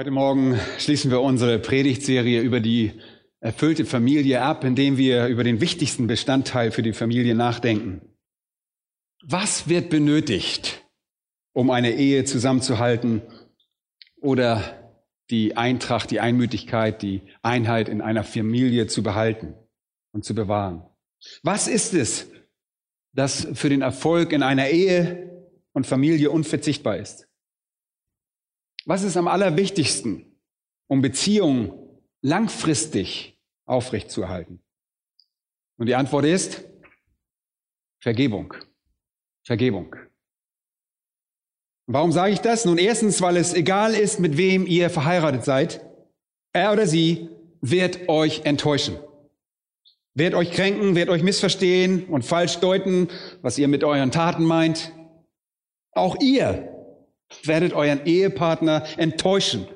Heute Morgen schließen wir unsere Predigtserie über die erfüllte Familie ab, indem wir über den wichtigsten Bestandteil für die Familie nachdenken. Was wird benötigt, um eine Ehe zusammenzuhalten oder die Eintracht, die Einmütigkeit, die Einheit in einer Familie zu behalten und zu bewahren? Was ist es, das für den Erfolg in einer Ehe und Familie unverzichtbar ist? Was ist am allerwichtigsten, um Beziehungen langfristig aufrechtzuerhalten? Und die Antwort ist Vergebung. Vergebung. Warum sage ich das? Nun erstens, weil es egal ist, mit wem ihr verheiratet seid. Er oder sie wird euch enttäuschen. Wird euch kränken, wird euch missverstehen und falsch deuten, was ihr mit euren Taten meint. Auch ihr werdet euren Ehepartner enttäuschen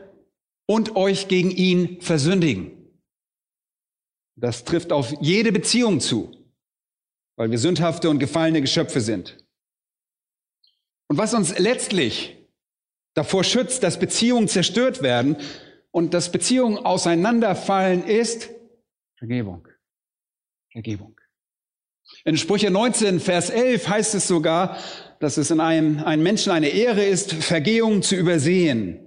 und euch gegen ihn versündigen. Das trifft auf jede Beziehung zu, weil wir sündhafte und gefallene Geschöpfe sind. Und was uns letztlich davor schützt, dass Beziehungen zerstört werden und dass Beziehungen auseinanderfallen, ist Vergebung. Vergebung. In Sprüche 19, Vers 11 heißt es sogar, dass es in einem, einem Menschen eine Ehre ist, Vergehung zu übersehen.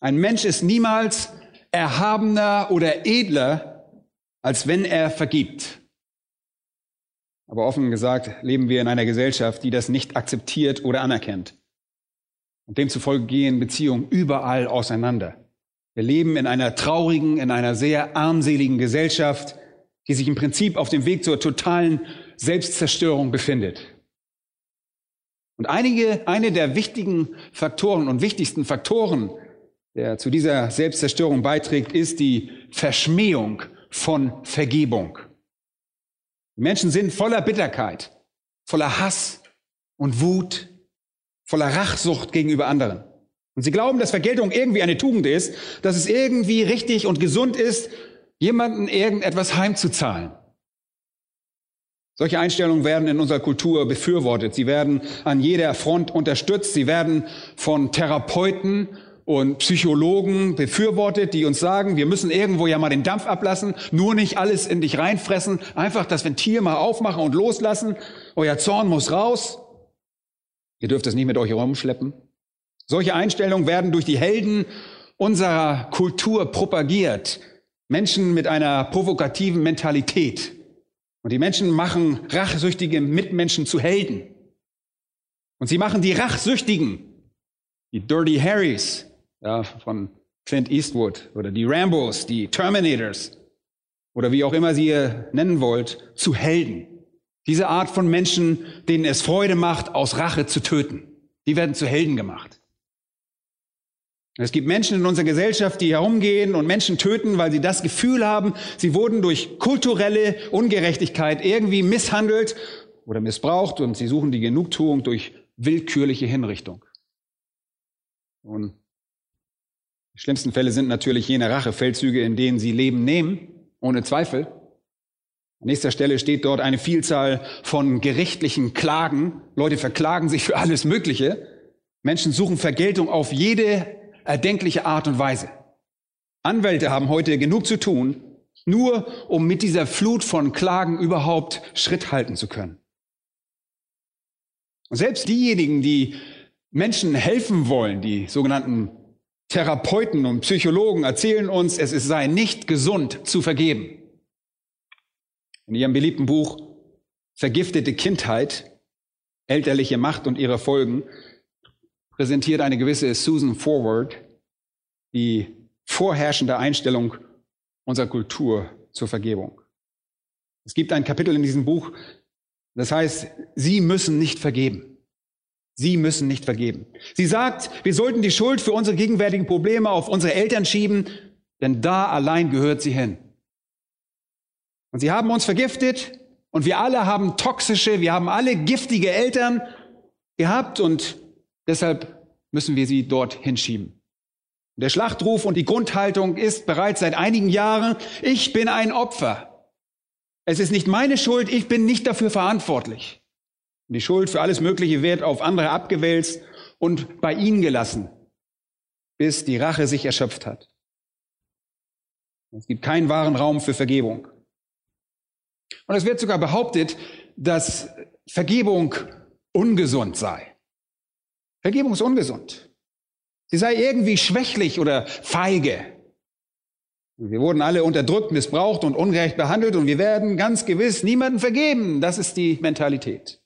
Ein Mensch ist niemals erhabener oder edler, als wenn er vergibt. Aber offen gesagt leben wir in einer Gesellschaft, die das nicht akzeptiert oder anerkennt. Und demzufolge gehen Beziehungen überall auseinander. Wir leben in einer traurigen, in einer sehr armseligen Gesellschaft, die sich im Prinzip auf dem Weg zur totalen Selbstzerstörung befindet. Und einige, eine der wichtigen Faktoren und wichtigsten Faktoren, der zu dieser Selbstzerstörung beiträgt, ist die Verschmähung von Vergebung. Die Menschen sind voller Bitterkeit, voller Hass und Wut, voller Rachsucht gegenüber anderen. Und sie glauben, dass Vergeltung irgendwie eine Tugend ist, dass es irgendwie richtig und gesund ist, jemanden irgendetwas heimzuzahlen. Solche Einstellungen werden in unserer Kultur befürwortet. Sie werden an jeder Front unterstützt. Sie werden von Therapeuten und Psychologen befürwortet, die uns sagen, wir müssen irgendwo ja mal den Dampf ablassen, nur nicht alles in dich reinfressen, einfach das Ventil mal aufmachen und loslassen. Euer Zorn muss raus. Ihr dürft es nicht mit euch herumschleppen. Solche Einstellungen werden durch die Helden unserer Kultur propagiert. Menschen mit einer provokativen Mentalität. Und die Menschen machen rachsüchtige Mitmenschen zu Helden. Und sie machen die Rachsüchtigen, die Dirty Harrys ja, von Clint Eastwood oder die Rambos, die Terminators oder wie auch immer sie ihr nennen wollt, zu Helden. Diese Art von Menschen, denen es Freude macht, aus Rache zu töten, die werden zu Helden gemacht. Es gibt Menschen in unserer Gesellschaft, die herumgehen und Menschen töten, weil sie das Gefühl haben, sie wurden durch kulturelle Ungerechtigkeit irgendwie misshandelt oder missbraucht und sie suchen die Genugtuung durch willkürliche Hinrichtung. Und die schlimmsten Fälle sind natürlich jene Rachefeldzüge, in denen sie Leben nehmen, ohne Zweifel. An nächster Stelle steht dort eine Vielzahl von gerichtlichen Klagen. Leute verklagen sich für alles Mögliche. Menschen suchen Vergeltung auf jede erdenkliche Art und Weise. Anwälte haben heute genug zu tun, nur um mit dieser Flut von Klagen überhaupt Schritt halten zu können. Und selbst diejenigen, die Menschen helfen wollen, die sogenannten Therapeuten und Psychologen erzählen uns, es sei nicht gesund zu vergeben. In ihrem beliebten Buch Vergiftete Kindheit, elterliche Macht und ihre Folgen präsentiert eine gewisse Susan Forward die vorherrschende Einstellung unserer Kultur zur Vergebung. Es gibt ein Kapitel in diesem Buch, das heißt, Sie müssen nicht vergeben. Sie müssen nicht vergeben. Sie sagt, wir sollten die Schuld für unsere gegenwärtigen Probleme auf unsere Eltern schieben, Denn da allein gehört sie hin. Und sie haben uns vergiftet und wir alle haben toxische, wir haben alle giftige Eltern gehabt und deshalb müssen wir sie dort hinschieben. Der Schlachtruf und die Grundhaltung ist bereits seit einigen Jahren, ich bin ein Opfer. Es ist nicht meine Schuld, ich bin nicht dafür verantwortlich. Die Schuld für alles Mögliche wird auf andere abgewälzt und bei ihnen gelassen, bis die Rache sich erschöpft hat. Es gibt keinen wahren Raum für Vergebung. Und es wird sogar behauptet, dass Vergebung ungesund sei. Vergebung ist ungesund. Sie sei irgendwie schwächlich oder feige. Wir wurden alle unterdrückt, missbraucht und ungerecht behandelt und wir werden ganz gewiss niemanden vergeben. Das ist die Mentalität.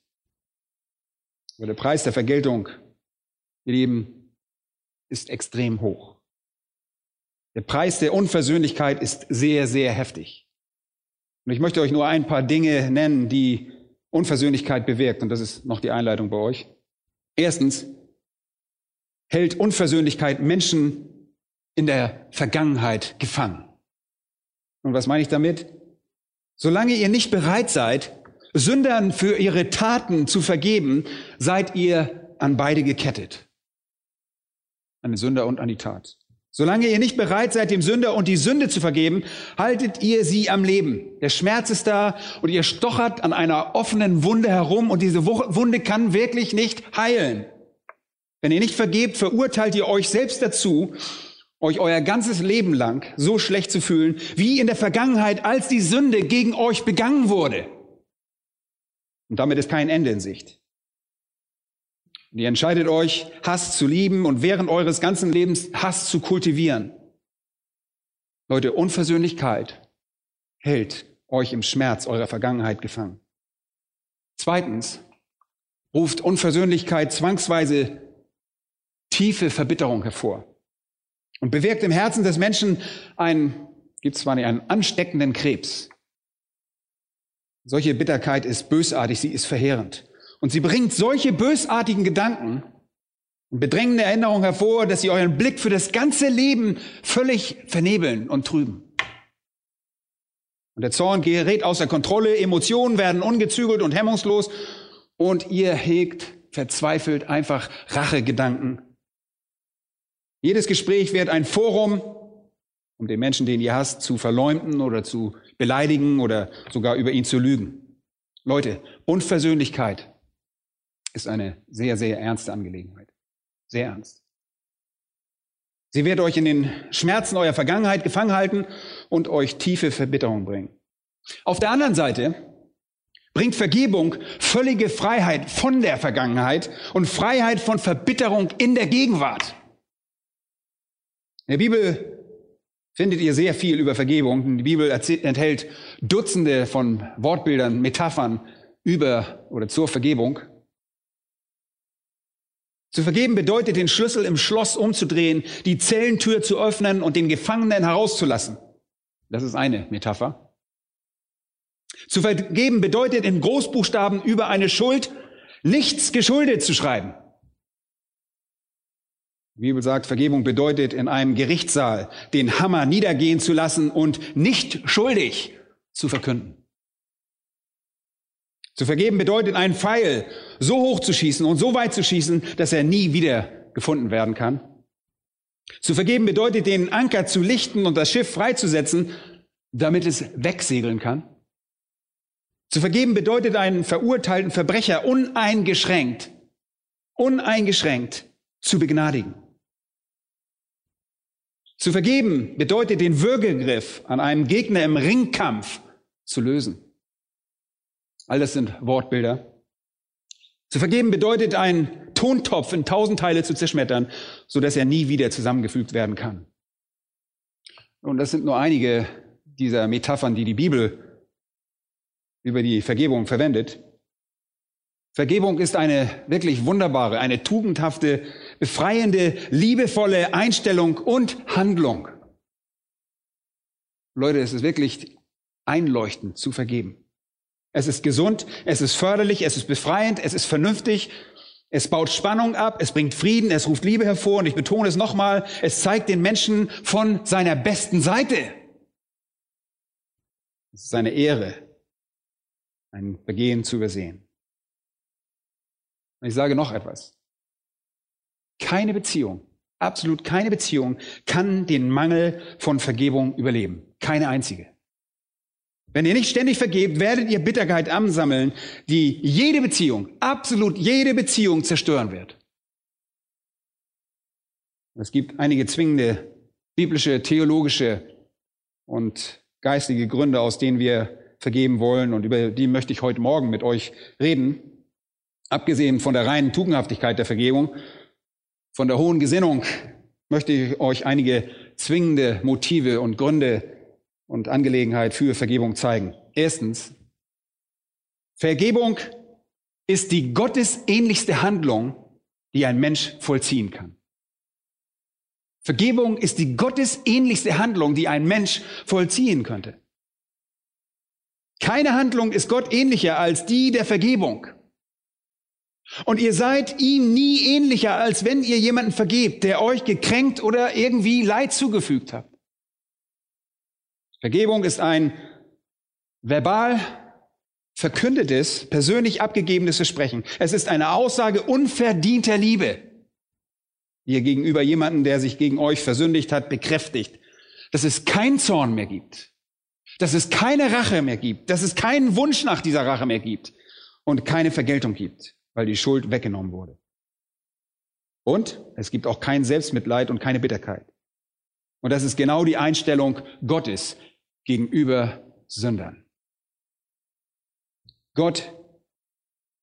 Aber der Preis der Vergeltung, ihr Lieben, ist extrem hoch. Der Preis der Unversöhnlichkeit ist sehr, sehr heftig. Und ich möchte euch nur ein paar Dinge nennen, die Unversöhnlichkeit bewirkt. Und das ist noch die Einleitung bei euch. Erstens hält Unversöhnlichkeit Menschen in der Vergangenheit gefangen. Und was meine ich damit? Solange ihr nicht bereit seid, Sündern für ihre Taten zu vergeben, seid ihr an beide gekettet. An den Sünder und an die Tat. Solange ihr nicht bereit seid, dem Sünder und die Sünde zu vergeben, haltet ihr sie am Leben. Der Schmerz ist da und ihr stochert an einer offenen Wunde herum und diese Wunde kann wirklich nicht heilen. Wenn ihr nicht vergebt, verurteilt ihr euch selbst dazu, euch euer ganzes Leben lang so schlecht zu fühlen, wie in der Vergangenheit, als die Sünde gegen euch begangen wurde. Und damit ist kein Ende in Sicht. Und ihr entscheidet euch, Hass zu lieben und während eures ganzen Lebens Hass zu kultivieren. Leute, Unversöhnlichkeit hält euch im Schmerz eurer Vergangenheit gefangen. Zweitens ruft Unversöhnlichkeit zwangsweise tiefe Verbitterung hervor und bewirkt im Herzen des Menschen einen, gibt zwar nicht einen ansteckenden Krebs, solche Bitterkeit ist bösartig, sie ist verheerend. Und sie bringt solche bösartigen Gedanken und bedrängende Erinnerungen hervor, dass sie euren Blick für das ganze Leben völlig vernebeln und trüben. Und der Zorn gerät außer Kontrolle, Emotionen werden ungezügelt und hemmungslos und ihr hegt verzweifelt einfach Rachegedanken. Jedes Gespräch wird ein Forum, um den Menschen, den ihr hasst, zu verleumden oder zu beleidigen oder sogar über ihn zu lügen. Leute, Unversöhnlichkeit ist eine sehr, sehr ernste Angelegenheit. Sehr ernst. Sie wird euch in den Schmerzen eurer Vergangenheit gefangen halten und euch tiefe Verbitterung bringen. Auf der anderen Seite bringt Vergebung völlige Freiheit von der Vergangenheit und Freiheit von Verbitterung in der Gegenwart. In der Bibel findet ihr sehr viel über Vergebung. Die Bibel enthält Dutzende von Wortbildern, Metaphern über oder zur Vergebung. Zu vergeben bedeutet, den Schlüssel im Schloss umzudrehen, die Zellentür zu öffnen und den Gefangenen herauszulassen. Das ist eine Metapher. Zu vergeben bedeutet, in Großbuchstaben über eine Schuld nichts geschuldet zu schreiben. Die Bibel sagt, Vergebung bedeutet, in einem Gerichtssaal den Hammer niedergehen zu lassen und nicht schuldig zu verkünden. Zu vergeben bedeutet, einen Pfeil so hoch zu schießen und so weit zu schießen, dass er nie wieder gefunden werden kann. Zu vergeben bedeutet, den Anker zu lichten und das Schiff freizusetzen, damit es wegsegeln kann. Zu vergeben bedeutet, einen verurteilten Verbrecher uneingeschränkt, uneingeschränkt zu begnadigen. Zu vergeben bedeutet den Würgegriff an einem Gegner im Ringkampf zu lösen. All das sind Wortbilder. Zu vergeben bedeutet, einen Tontopf in tausend Teile zu zerschmettern, so dass er nie wieder zusammengefügt werden kann. Und das sind nur einige dieser Metaphern, die die Bibel über die Vergebung verwendet. Vergebung ist eine wirklich wunderbare, eine tugendhafte, befreiende, liebevolle Einstellung und Handlung. Leute, es ist wirklich einleuchtend zu vergeben. Es ist gesund, es ist förderlich, es ist befreiend, es ist vernünftig Es baut Spannung ab, es bringt Frieden, es ruft Liebe hervor und ich betone es nochmal, es zeigt den Menschen von seiner besten Seite. Es ist seine Ehre, ein Begehen zu übersehen. Und ich sage noch etwas. Keine Beziehung, absolut keine Beziehung kann den Mangel von Vergebung überleben. Keine einzige. Wenn ihr nicht ständig vergebt, werdet ihr Bitterkeit ansammeln, die jede Beziehung, absolut jede Beziehung zerstören wird. Es gibt einige zwingende biblische, theologische und geistige Gründe, aus denen wir vergeben wollen und über die möchte ich heute Morgen mit euch reden. Abgesehen von der reinen Tugendhaftigkeit der Vergebung, von der hohen Gesinnung möchte ich euch einige zwingende Motive und Gründe und Angelegenheit für Vergebung zeigen. Erstens, Vergebung ist die gottesähnlichste Handlung, die ein Mensch vollziehen kann. Vergebung ist die gottesähnlichste Handlung, die ein Mensch vollziehen könnte. Keine Handlung ist Gott ähnlicher als die der Vergebung. Und ihr seid ihm nie ähnlicher, als wenn ihr jemanden vergebt, der euch gekränkt oder irgendwie Leid zugefügt hat. Vergebung ist ein verbal verkündetes, persönlich abgegebenes Versprechen. Es ist eine Aussage unverdienter Liebe, die ihr gegenüber jemanden, der sich gegen euch versündigt hat, bekräftigt, dass es keinen Zorn mehr gibt, dass es keine Rache mehr gibt, dass es keinen Wunsch nach dieser Rache mehr gibt. Und keine Vergeltung gibt, weil die Schuld weggenommen wurde. Und es gibt auch kein Selbstmitleid und keine Bitterkeit. Und das ist genau die Einstellung Gottes gegenüber Sündern. Gott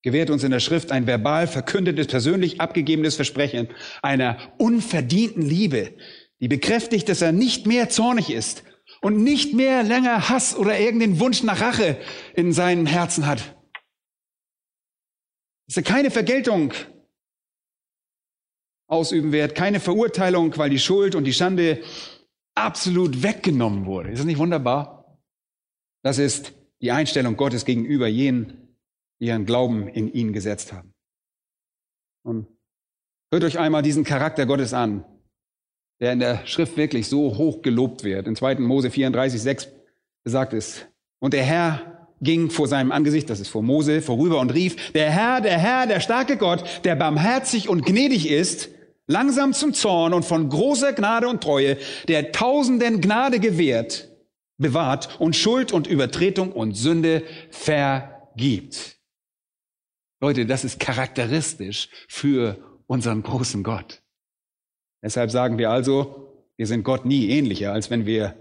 gewährt uns in der Schrift ein verbal verkündetes, persönlich abgegebenes Versprechen einer unverdienten Liebe, die bekräftigt, dass er nicht mehr zornig ist und nicht mehr länger Hass oder irgendeinen Wunsch nach Rache in seinem Herzen hat. Dass er keine Vergeltung ausüben wird, keine Verurteilung, weil die Schuld und die Schande absolut weggenommen wurde. Ist das nicht wunderbar? Das ist die Einstellung Gottes gegenüber jenen, die ihren Glauben in ihn gesetzt haben. Und hört euch einmal diesen Charakter Gottes an, der in der Schrift wirklich so hoch gelobt wird. In 2. Mose 34, 6 sagt es, und der Herr ging vor seinem Angesicht, das ist vor Mose, vorüber und rief, der Herr, der Herr, der starke Gott, der barmherzig und gnädig ist, langsam zum Zorn und von großer Gnade und Treue, der Tausenden Gnade gewährt, bewahrt und Schuld und Übertretung und Sünde vergibt. Leute, das ist charakteristisch für unseren großen Gott. Deshalb sagen wir also, wir sind Gott nie ähnlicher, als wenn wir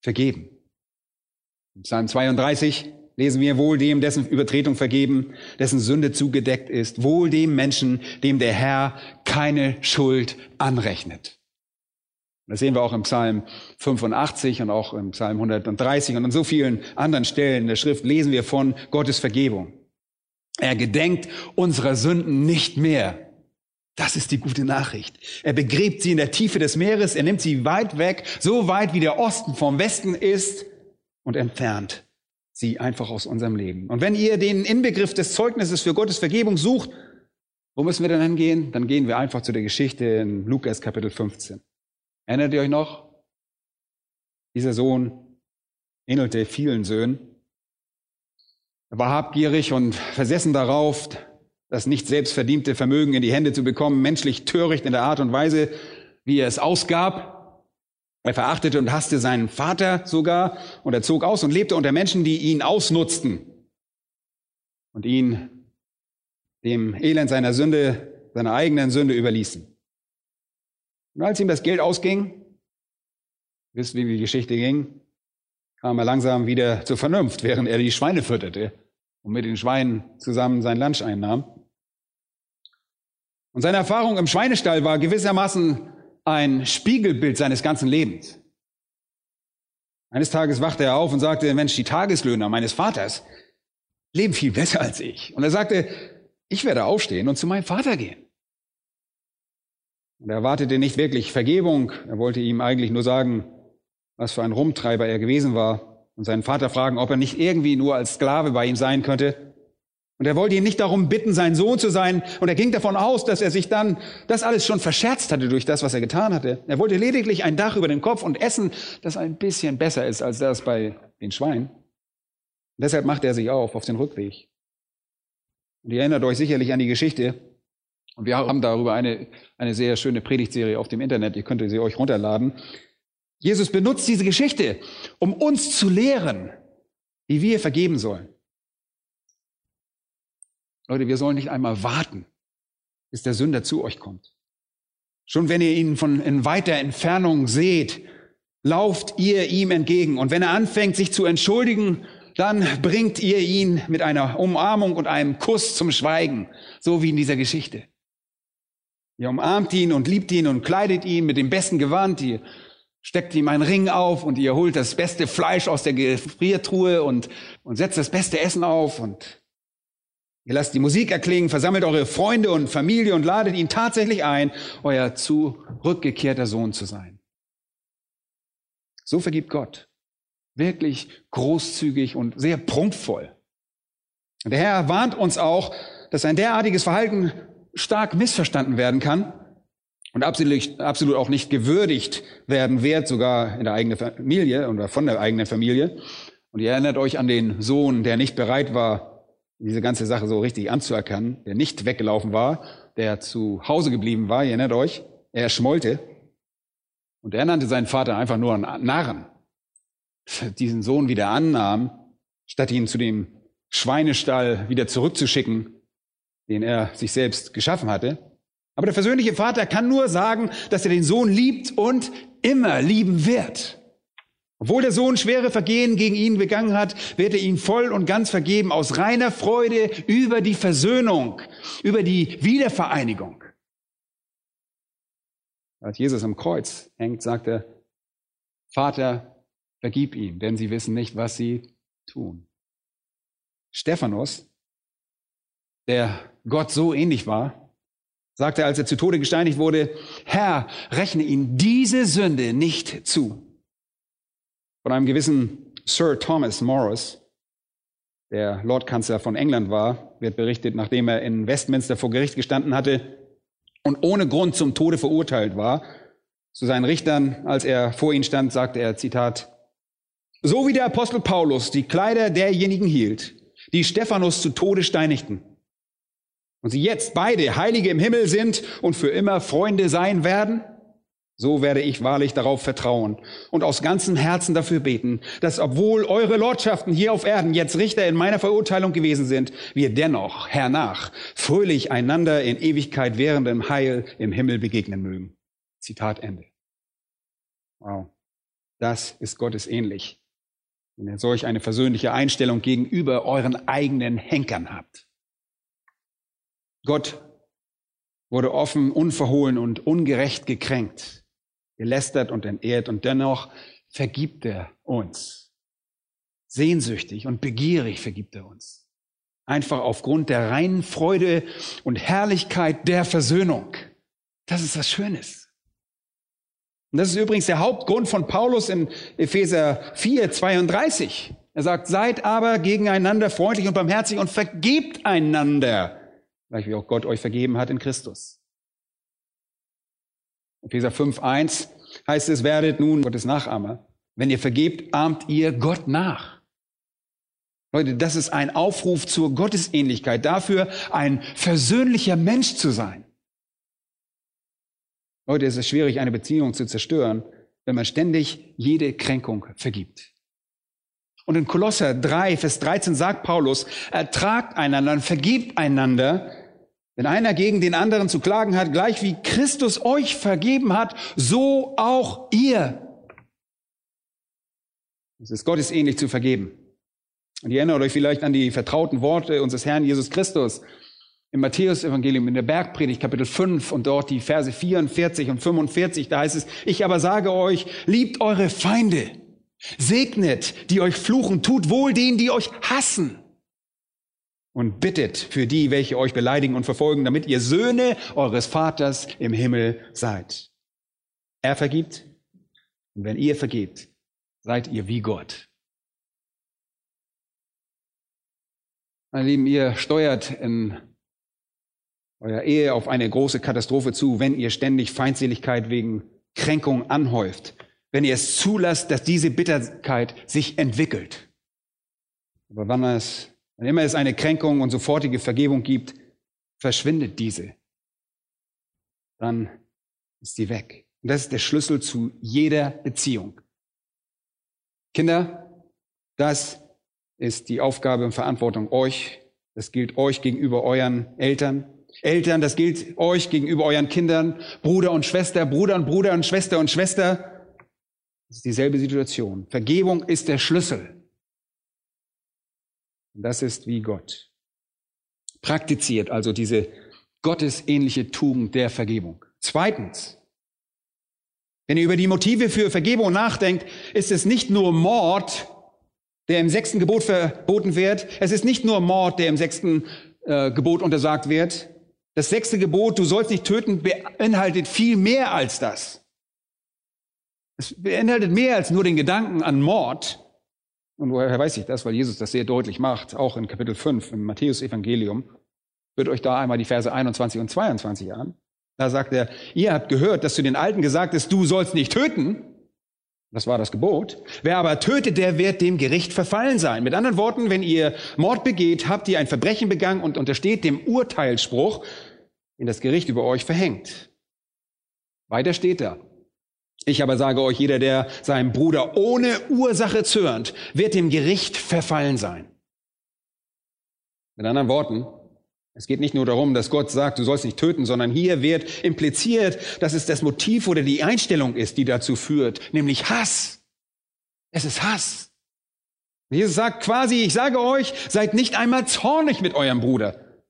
vergeben. Psalm 32, lesen wir wohl dem, dessen Übertretung vergeben, dessen Sünde zugedeckt ist, wohl dem Menschen, dem der Herr keine Schuld anrechnet. Das sehen wir auch im Psalm 85 und auch im Psalm 130 und an so vielen anderen Stellen in der Schrift lesen wir von Gottes Vergebung. Er gedenkt unserer Sünden nicht mehr. Das ist die gute Nachricht. Er begräbt sie in der Tiefe des Meeres, er nimmt sie weit weg, so weit wie der Osten vom Westen ist und entfernt sie einfach aus unserem Leben. Und wenn ihr den Inbegriff des Zeugnisses für Gottes Vergebung sucht, wo müssen wir denn hingehen? Dann gehen wir einfach zu der Geschichte in Lukas Kapitel 15. Erinnert ihr euch noch? Dieser Sohn ähnelte vielen Söhnen. Er war habgierig und versessen darauf, das nicht selbst verdiente Vermögen in die Hände zu bekommen, menschlich töricht in der Art und Weise, wie er es ausgab. Er verachtete und hasste seinen Vater sogar und er zog aus und lebte unter Menschen, die ihn ausnutzten und ihn dem Elend seiner Sünde, seiner eigenen Sünde überließen. Und als ihm das Geld ausging, wisst wie die Geschichte ging, kam er langsam wieder zur Vernunft, während er die Schweine fütterte und mit den Schweinen zusammen sein Lunch einnahm. Und seine Erfahrung im Schweinestall war gewissermaßen ein Spiegelbild seines ganzen Lebens. Eines Tages wachte er auf und sagte, Mensch, die Tageslöhner meines Vaters leben viel besser als ich. Und er sagte, ich werde aufstehen und zu meinem Vater gehen. Und er erwartete nicht wirklich Vergebung. Er wollte ihm eigentlich nur sagen, was für ein Rumtreiber er gewesen war und seinen Vater fragen, ob er nicht irgendwie nur als Sklave bei ihm sein könnte. Und er wollte ihn nicht darum bitten, sein Sohn zu sein. Und er ging davon aus, dass er sich dann das alles schon verscherzt hatte durch das, was er getan hatte. Er wollte lediglich ein Dach über dem Kopf und Essen, das ein bisschen besser ist als das bei den Schweinen. Und deshalb macht er sich auf, auf den Rückweg. Und ihr erinnert euch sicherlich an die Geschichte. Und wir haben darüber eine, eine sehr schöne Predigtserie auf dem Internet. Ihr könnt sie euch runterladen. Jesus benutzt diese Geschichte, um uns zu lehren, wie wir vergeben sollen. Leute, wir sollen nicht einmal warten, bis der Sünder zu euch kommt. Schon wenn ihr ihn von in weiter Entfernung seht, lauft ihr ihm entgegen. Und wenn er anfängt, sich zu entschuldigen, dann bringt ihr ihn mit einer Umarmung und einem Kuss zum Schweigen, so wie in dieser Geschichte. Ihr umarmt ihn und liebt ihn und kleidet ihn mit dem besten Gewand. Ihr steckt ihm einen Ring auf und ihr holt das beste Fleisch aus der Gefriertruhe und, und setzt das beste Essen auf und Ihr lasst die Musik erklingen, versammelt eure Freunde und Familie und ladet ihn tatsächlich ein, euer zurückgekehrter Sohn zu sein. So vergibt Gott. Wirklich großzügig und sehr prunkvoll. Der Herr warnt uns auch, dass ein derartiges Verhalten stark missverstanden werden kann und absolut, absolut auch nicht gewürdigt werden wird, sogar in der eigenen Familie oder von der eigenen Familie. Und ihr erinnert euch an den Sohn, der nicht bereit war, diese ganze Sache so richtig anzuerkennen, der nicht weggelaufen war, der zu Hause geblieben war, ihr erinnert euch, er schmollte. Und er nannte seinen Vater einfach nur einen Narren. Diesen Sohn wieder annahm, statt ihn zu dem Schweinestall wieder zurückzuschicken, den er sich selbst geschaffen hatte. Aber der versöhnliche Vater kann nur sagen, dass er den Sohn liebt und immer lieben wird. Obwohl der Sohn schwere Vergehen gegen ihn begangen hat, wird er ihn voll und ganz vergeben aus reiner Freude über die Versöhnung, über die Wiedervereinigung. Als Jesus am Kreuz hängt, sagt er, Vater, vergib ihm, denn sie wissen nicht, was sie tun. Stephanus, der Gott so ähnlich war, sagte, als er zu Tode gesteinigt wurde, Herr, rechne ihm diese Sünde nicht zu. Von einem gewissen Sir Thomas Morris, der Lordkanzler von England war, wird berichtet, nachdem er in Westminster vor Gericht gestanden hatte und ohne Grund zum Tode verurteilt war. Zu seinen Richtern, als er vor ihnen stand, sagte er, Zitat, so wie der Apostel Paulus die Kleider derjenigen hielt, die Stephanus zu Tode steinigten, und sie jetzt beide Heilige im Himmel sind und für immer Freunde sein werden, so werde ich wahrlich darauf vertrauen und aus ganzem Herzen dafür beten, dass obwohl eure Lordschaften hier auf Erden jetzt Richter in meiner Verurteilung gewesen sind, wir dennoch hernach fröhlich einander in Ewigkeit währendem Heil im Himmel begegnen mögen. Zitat Ende. Wow. Das ist Gottes ähnlich, wenn ihr solch eine versöhnliche Einstellung gegenüber euren eigenen Henkern habt. Gott wurde offen, unverhohlen und ungerecht gekränkt gelästert und entehrt und dennoch vergibt er uns. Sehnsüchtig und begierig vergibt er uns. Einfach aufgrund der reinen Freude und Herrlichkeit der Versöhnung. Das ist was Schönes. Und das ist übrigens der Hauptgrund von Paulus in Epheser 4, 32. Er sagt, seid aber gegeneinander freundlich und barmherzig und vergebt einander, gleich wie auch Gott euch vergeben hat in Christus. Epheser 5, 1 heißt es, werdet nun Gottes Nachahmer. Wenn ihr vergebt, ahmt ihr Gott nach. Leute, das ist ein Aufruf zur Gottesähnlichkeit, dafür ein versöhnlicher Mensch zu sein. Leute, es ist schwierig, eine Beziehung zu zerstören, wenn man ständig jede Kränkung vergibt. Und in Kolosser 3, Vers 13 sagt Paulus, ertragt einander und vergibt einander, wenn einer gegen den anderen zu klagen hat, gleich wie Christus euch vergeben hat, so auch ihr. Es ist Gottes ähnlich zu vergeben. Und ihr erinnert euch vielleicht an die vertrauten Worte unseres Herrn Jesus Christus im Matthäus-Evangelium, in der Bergpredigt, Kapitel 5 und dort die Verse 44 und 45. Da heißt es, ich aber sage euch, liebt eure Feinde, segnet, die euch fluchen, tut wohl denen, die euch hassen und bittet für die, welche euch beleidigen und verfolgen, damit ihr Söhne eures Vaters im Himmel seid. Er vergibt und wenn ihr vergebt, seid ihr wie Gott. Meine Lieben, ihr steuert in eurer Ehe auf eine große Katastrophe zu, wenn ihr ständig Feindseligkeit wegen Kränkung anhäuft, wenn ihr es zulasst, dass diese Bitterkeit sich entwickelt. Aber wann es, wenn immer es eine Kränkung und sofortige Vergebung gibt, verschwindet diese. Dann ist sie weg. Und das ist der Schlüssel zu jeder Beziehung. Kinder, das ist die Aufgabe und Verantwortung euch. Das gilt euch gegenüber euren Eltern. Eltern, das gilt euch gegenüber euren Kindern. Bruder und Schwester, Bruder und Bruder und Schwester und Schwester. Das ist dieselbe Situation. Vergebung ist der Schlüssel. Und das ist wie Gott. Praktiziert also diese gottesähnliche Tugend der Vergebung. Zweitens, wenn ihr über die Motive für Vergebung nachdenkt, ist es nicht nur Mord, der im sechsten Gebot verboten wird. Es ist nicht nur Mord, der im sechsten äh, Gebot untersagt wird. Das sechste Gebot, du sollst nicht töten, beinhaltet viel mehr als das. Es beinhaltet mehr als nur den Gedanken an Mord. Und woher weiß ich das? Weil Jesus das sehr deutlich macht, auch in Kapitel 5 im Matthäus-Evangelium. Hört euch da einmal die Verse 21 und 22 an. Da sagt er, ihr habt gehört, dass zu den Alten gesagt ist, du sollst nicht töten. Das war das Gebot. Wer aber tötet, der wird dem Gericht verfallen sein. Mit anderen Worten, wenn ihr Mord begeht, habt ihr ein Verbrechen begangen und untersteht dem Urteilsspruch, den das Gericht über euch verhängt. Weiter steht da. Ich aber sage euch, jeder, der seinem Bruder ohne Ursache zürnt, wird dem Gericht verfallen sein. Mit anderen Worten, es geht nicht nur darum, dass Gott sagt, du sollst nicht töten, sondern hier wird impliziert, dass es das Motiv oder die Einstellung ist, die dazu führt, nämlich Hass. Es ist Hass. Jesus sagt quasi, ich sage euch, seid nicht einmal zornig mit eurem Bruder.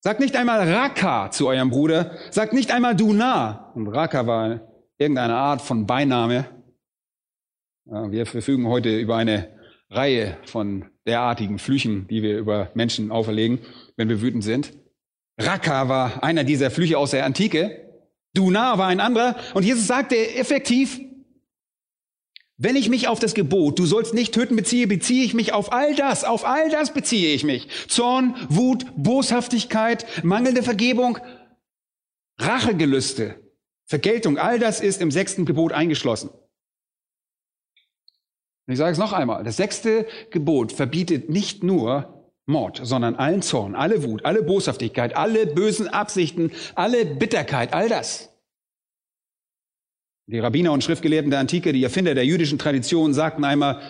Sagt nicht einmal Raka zu eurem Bruder. Sagt nicht einmal du nah. Und Raka war irgendeine Art von Beiname. Wir verfügen heute über eine Reihe von derartigen Flüchen, die wir über Menschen auferlegen wenn wir wütend sind. Raka war einer dieser Flüche aus der Antike. Duna war ein anderer. Und Jesus sagte effektiv, wenn ich mich auf das Gebot, du sollst nicht töten, beziehe, beziehe ich mich auf all das, auf all das beziehe ich mich. Zorn, Wut, Boshaftigkeit, mangelnde Vergebung, Rachegelüste, Vergeltung, all das ist im sechsten Gebot eingeschlossen. Und ich sage es noch einmal, das sechste Gebot verbietet nicht nur Mord, sondern allen Zorn, alle Wut, alle Boshaftigkeit, alle bösen Absichten, alle Bitterkeit, all das. Die Rabbiner und Schriftgelehrten der Antike, die Erfinder der jüdischen Tradition, sagten einmal,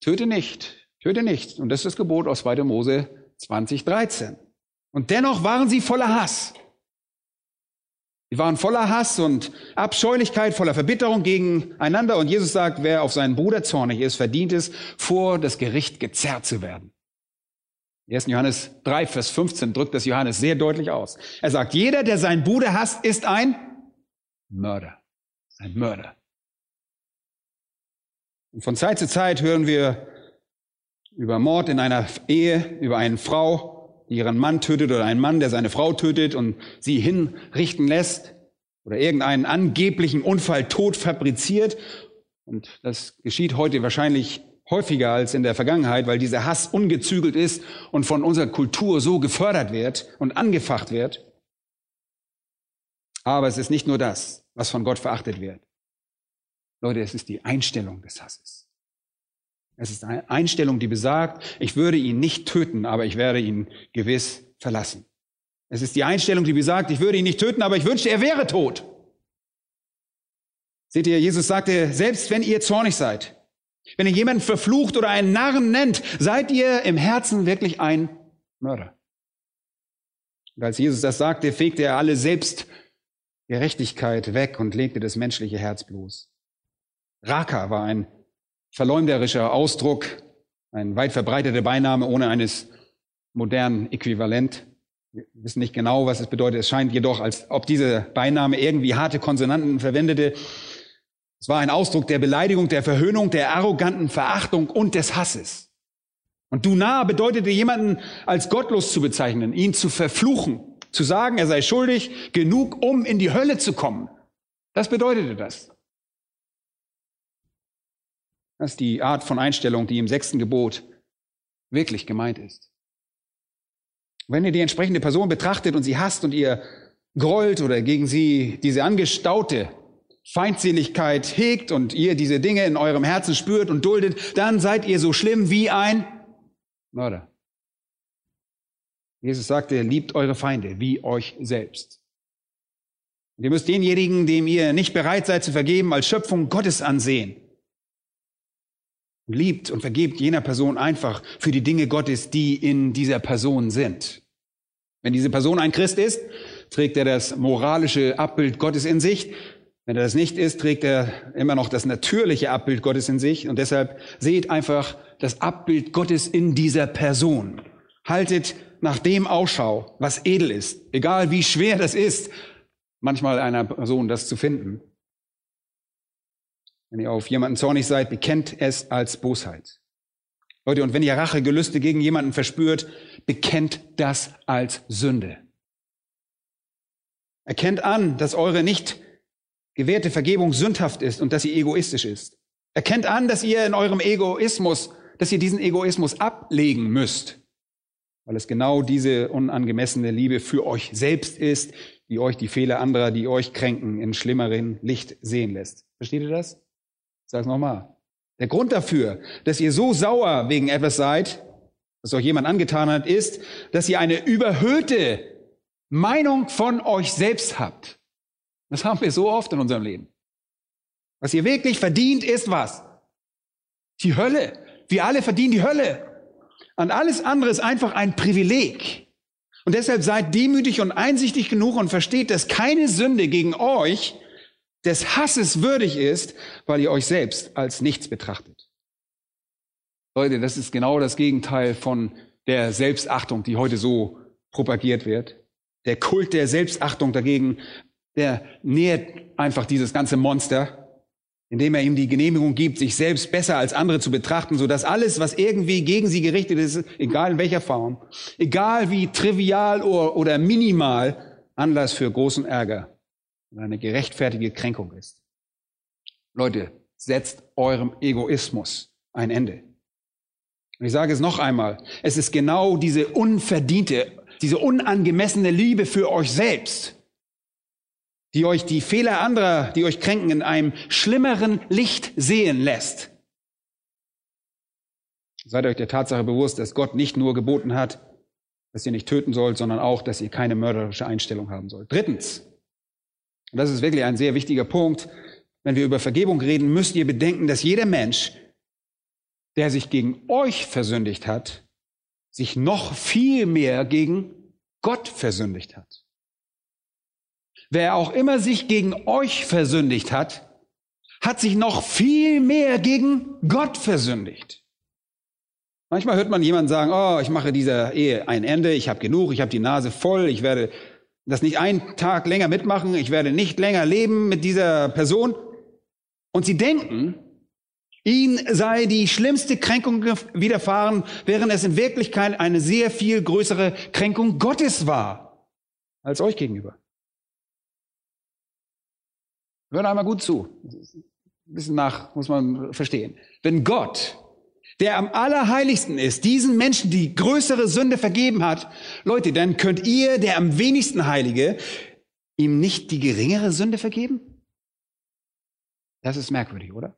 töte nicht, töte nicht. Und das ist das Gebot aus 2. Mose 2013. Und dennoch waren sie voller Hass. Sie waren voller Hass und Abscheulichkeit, voller Verbitterung gegeneinander. Und Jesus sagt, wer auf seinen Bruder zornig ist, verdient es, vor das Gericht gezerrt zu werden. 1. Johannes 3, Vers 15 drückt das Johannes sehr deutlich aus. Er sagt, jeder, der seinen Bruder hasst, ist ein Mörder. Ein Mörder. Und von Zeit zu Zeit hören wir über Mord in einer Ehe, über eine Frau, ihren Mann tötet oder einen Mann, der seine Frau tötet und sie hinrichten lässt oder irgendeinen angeblichen Unfall tot fabriziert. Und das geschieht heute wahrscheinlich häufiger als in der Vergangenheit, weil dieser Hass ungezügelt ist und von unserer Kultur so gefördert wird und angefacht wird. Aber es ist nicht nur das, was von Gott verachtet wird. Leute, es ist die Einstellung des Hasses. Es ist eine Einstellung, die besagt, ich würde ihn nicht töten, aber ich werde ihn gewiss verlassen. Es ist die Einstellung, die besagt, ich würde ihn nicht töten, aber ich wünschte, er wäre tot. Seht ihr, Jesus sagte, selbst wenn ihr zornig seid, wenn ihr jemanden verflucht oder einen Narren nennt, seid ihr im Herzen wirklich ein Mörder. Und als Jesus das sagte, fegte er alle Selbstgerechtigkeit weg und legte das menschliche Herz bloß. Raka war ein verleumderischer Ausdruck, ein weit verbreiteter Beiname ohne eines modernen Äquivalent. Wir wissen nicht genau, was es bedeutet. Es scheint jedoch, als ob dieser Beiname irgendwie harte Konsonanten verwendete. Es war ein Ausdruck der Beleidigung, der Verhöhnung, der arroganten Verachtung und des Hasses. Und Duna bedeutete jemanden als gottlos zu bezeichnen, ihn zu verfluchen, zu sagen, er sei schuldig genug, um in die Hölle zu kommen. Das bedeutete das. Das ist die Art von Einstellung, die im sechsten Gebot wirklich gemeint ist. Wenn ihr die entsprechende Person betrachtet und sie hasst und ihr grollt oder gegen sie diese angestaute Feindseligkeit hegt und ihr diese Dinge in eurem Herzen spürt und duldet, dann seid ihr so schlimm wie ein Mörder. Jesus sagte, liebt eure Feinde wie euch selbst. Und ihr müsst denjenigen, dem ihr nicht bereit seid zu vergeben, als Schöpfung Gottes ansehen. Liebt und vergebt jener Person einfach für die Dinge Gottes, die in dieser Person sind. Wenn diese Person ein Christ ist, trägt er das moralische Abbild Gottes in sich. Wenn er das nicht ist, trägt er immer noch das natürliche Abbild Gottes in sich. Und deshalb seht einfach das Abbild Gottes in dieser Person. Haltet nach dem Ausschau, was edel ist, egal wie schwer das ist, manchmal einer Person das zu finden. Wenn ihr auf jemanden zornig seid, bekennt es als Bosheit. Leute, und wenn ihr Rachegelüste gegen jemanden verspürt, bekennt das als Sünde. Erkennt an, dass eure nicht gewährte Vergebung sündhaft ist und dass sie egoistisch ist. Erkennt an, dass ihr in eurem Egoismus, dass ihr diesen Egoismus ablegen müsst, weil es genau diese unangemessene Liebe für euch selbst ist, die euch die Fehler anderer, die euch kränken, in schlimmeren Licht sehen lässt. Versteht ihr das? Es nochmal. Der Grund dafür, dass ihr so sauer wegen etwas seid, was euch jemand angetan hat, ist, dass ihr eine überhöhte Meinung von euch selbst habt. Das haben wir so oft in unserem Leben. Was ihr wirklich verdient, ist was? Die Hölle. Wir alle verdienen die Hölle. Und alles andere ist einfach ein Privileg. Und deshalb seid demütig und einsichtig genug und versteht, dass keine Sünde gegen euch des Hasses würdig ist, weil ihr euch selbst als nichts betrachtet. Leute, das ist genau das Gegenteil von der Selbstachtung, die heute so propagiert wird. Der Kult der Selbstachtung dagegen, der nährt einfach dieses ganze Monster, indem er ihm die Genehmigung gibt, sich selbst besser als andere zu betrachten, so dass alles, was irgendwie gegen sie gerichtet ist, egal in welcher Form, egal wie trivial oder minimal, Anlass für großen Ärger und eine gerechtfertigte Kränkung ist. Leute, setzt eurem Egoismus ein Ende. Und ich sage es noch einmal, es ist genau diese unverdiente diese unangemessene Liebe für euch selbst, die euch die Fehler anderer, die euch kränken, in einem schlimmeren Licht sehen lässt. Seid euch der Tatsache bewusst, dass Gott nicht nur geboten hat, dass ihr nicht töten sollt, sondern auch, dass ihr keine mörderische Einstellung haben sollt. Drittens, und das ist wirklich ein sehr wichtiger Punkt, wenn wir über Vergebung reden, müsst ihr bedenken, dass jeder Mensch, der sich gegen euch versündigt hat, sich noch viel mehr gegen Gott versündigt hat. Wer auch immer sich gegen euch versündigt hat, hat sich noch viel mehr gegen Gott versündigt. Manchmal hört man jemanden sagen, oh, ich mache dieser Ehe ein Ende, ich habe genug, ich habe die Nase voll, ich werde das nicht einen Tag länger mitmachen, ich werde nicht länger leben mit dieser Person. Und sie denken, Ihn sei die schlimmste Kränkung widerfahren, während es in Wirklichkeit eine sehr viel größere Kränkung Gottes war als euch gegenüber. Hört einmal gut zu. Ein bisschen nach muss man verstehen. Wenn Gott, der am allerheiligsten ist, diesen Menschen die größere Sünde vergeben hat, Leute, dann könnt ihr, der am wenigsten Heilige, ihm nicht die geringere Sünde vergeben? Das ist merkwürdig, oder?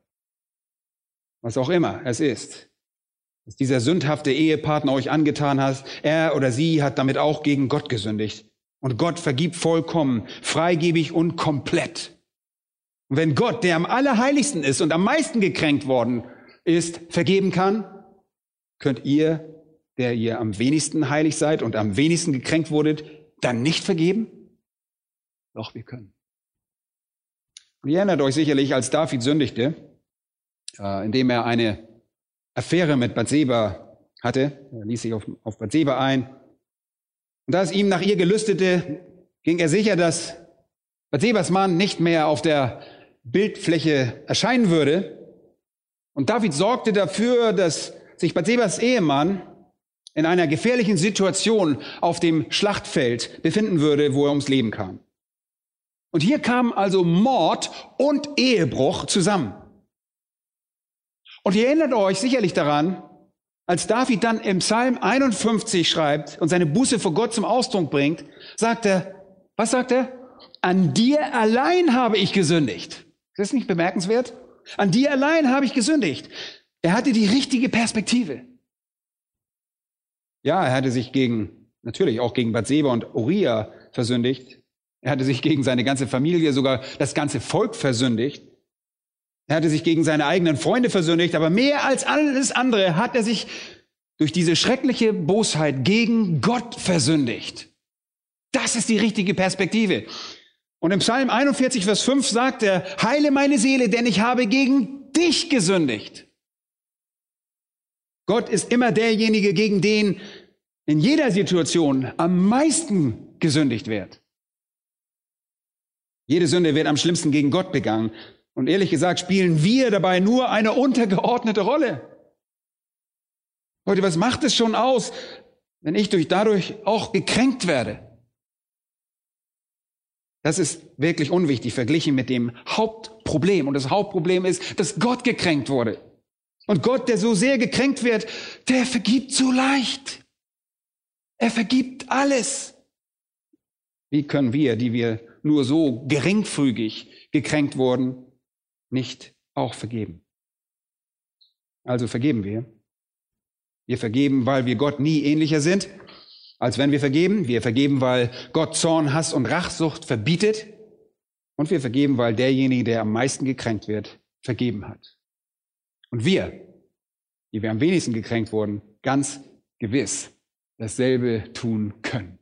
was auch immer es ist, was dieser sündhafte Ehepartner euch angetan hat, er oder sie hat damit auch gegen Gott gesündigt. Und Gott vergibt vollkommen, freigebig und komplett. Und wenn Gott, der am allerheiligsten ist und am meisten gekränkt worden ist, vergeben kann, könnt ihr, der ihr am wenigsten heilig seid und am wenigsten gekränkt wurdet, dann nicht vergeben? Doch, wir können. Und ihr erinnert euch sicherlich, als David sündigte, äh, indem er eine Affäre mit Bathseba hatte. Er ließ sich auf, auf Bathseba ein. Und da es ihm nach ihr gelüstete, ging er sicher, dass Bathsebas Mann nicht mehr auf der Bildfläche erscheinen würde. Und David sorgte dafür, dass sich Bathsebas Ehemann in einer gefährlichen Situation auf dem Schlachtfeld befinden würde, wo er ums Leben kam. Und hier kamen also Mord und Ehebruch zusammen. Und ihr erinnert euch sicherlich daran, Als David dann im Psalm 51 schreibt und seine Buße vor Gott zum Ausdruck bringt, sagt er, was sagt er? An dir allein habe ich gesündigt. Ist das nicht bemerkenswert? An dir allein habe ich gesündigt. Er hatte die richtige Perspektive. Ja, er hatte sich gegen, natürlich auch gegen Bathseba und Uriah versündigt. Er hatte sich gegen seine ganze Familie, sogar das ganze Volk versündigt. Er hatte sich gegen seine eigenen Freunde versündigt, aber mehr als alles andere hat er sich durch diese schreckliche Bosheit gegen Gott versündigt. Das ist die richtige Perspektive. Und im Psalm 41, Vers 5 sagt er, heile meine Seele, denn ich habe gegen dich gesündigt. Gott ist immer derjenige, gegen den in jeder Situation am meisten gesündigt wird. Jede Sünde wird am schlimmsten gegen Gott begangen. Und ehrlich gesagt spielen wir dabei nur eine untergeordnete Rolle. Leute, was macht es schon aus, wenn ich durch dadurch auch gekränkt werde? Das ist wirklich unwichtig verglichen mit dem Hauptproblem. Und das Hauptproblem ist, dass Gott gekränkt wurde. Und Gott, der so sehr gekränkt wird, der vergibt so leicht. Er vergibt alles. Wie können wir, die wir nur so geringfügig gekränkt wurden, nicht auch vergeben. Also vergeben wir. Wir vergeben, weil wir Gott nie ähnlicher sind, als wenn wir vergeben. Wir vergeben, weil Gott Zorn, Hass und Rachsucht verbietet. Und wir vergeben, weil derjenige, der am meisten gekränkt wird, vergeben hat. Und wir, die wir am wenigsten gekränkt wurden, ganz gewiss dasselbe tun können.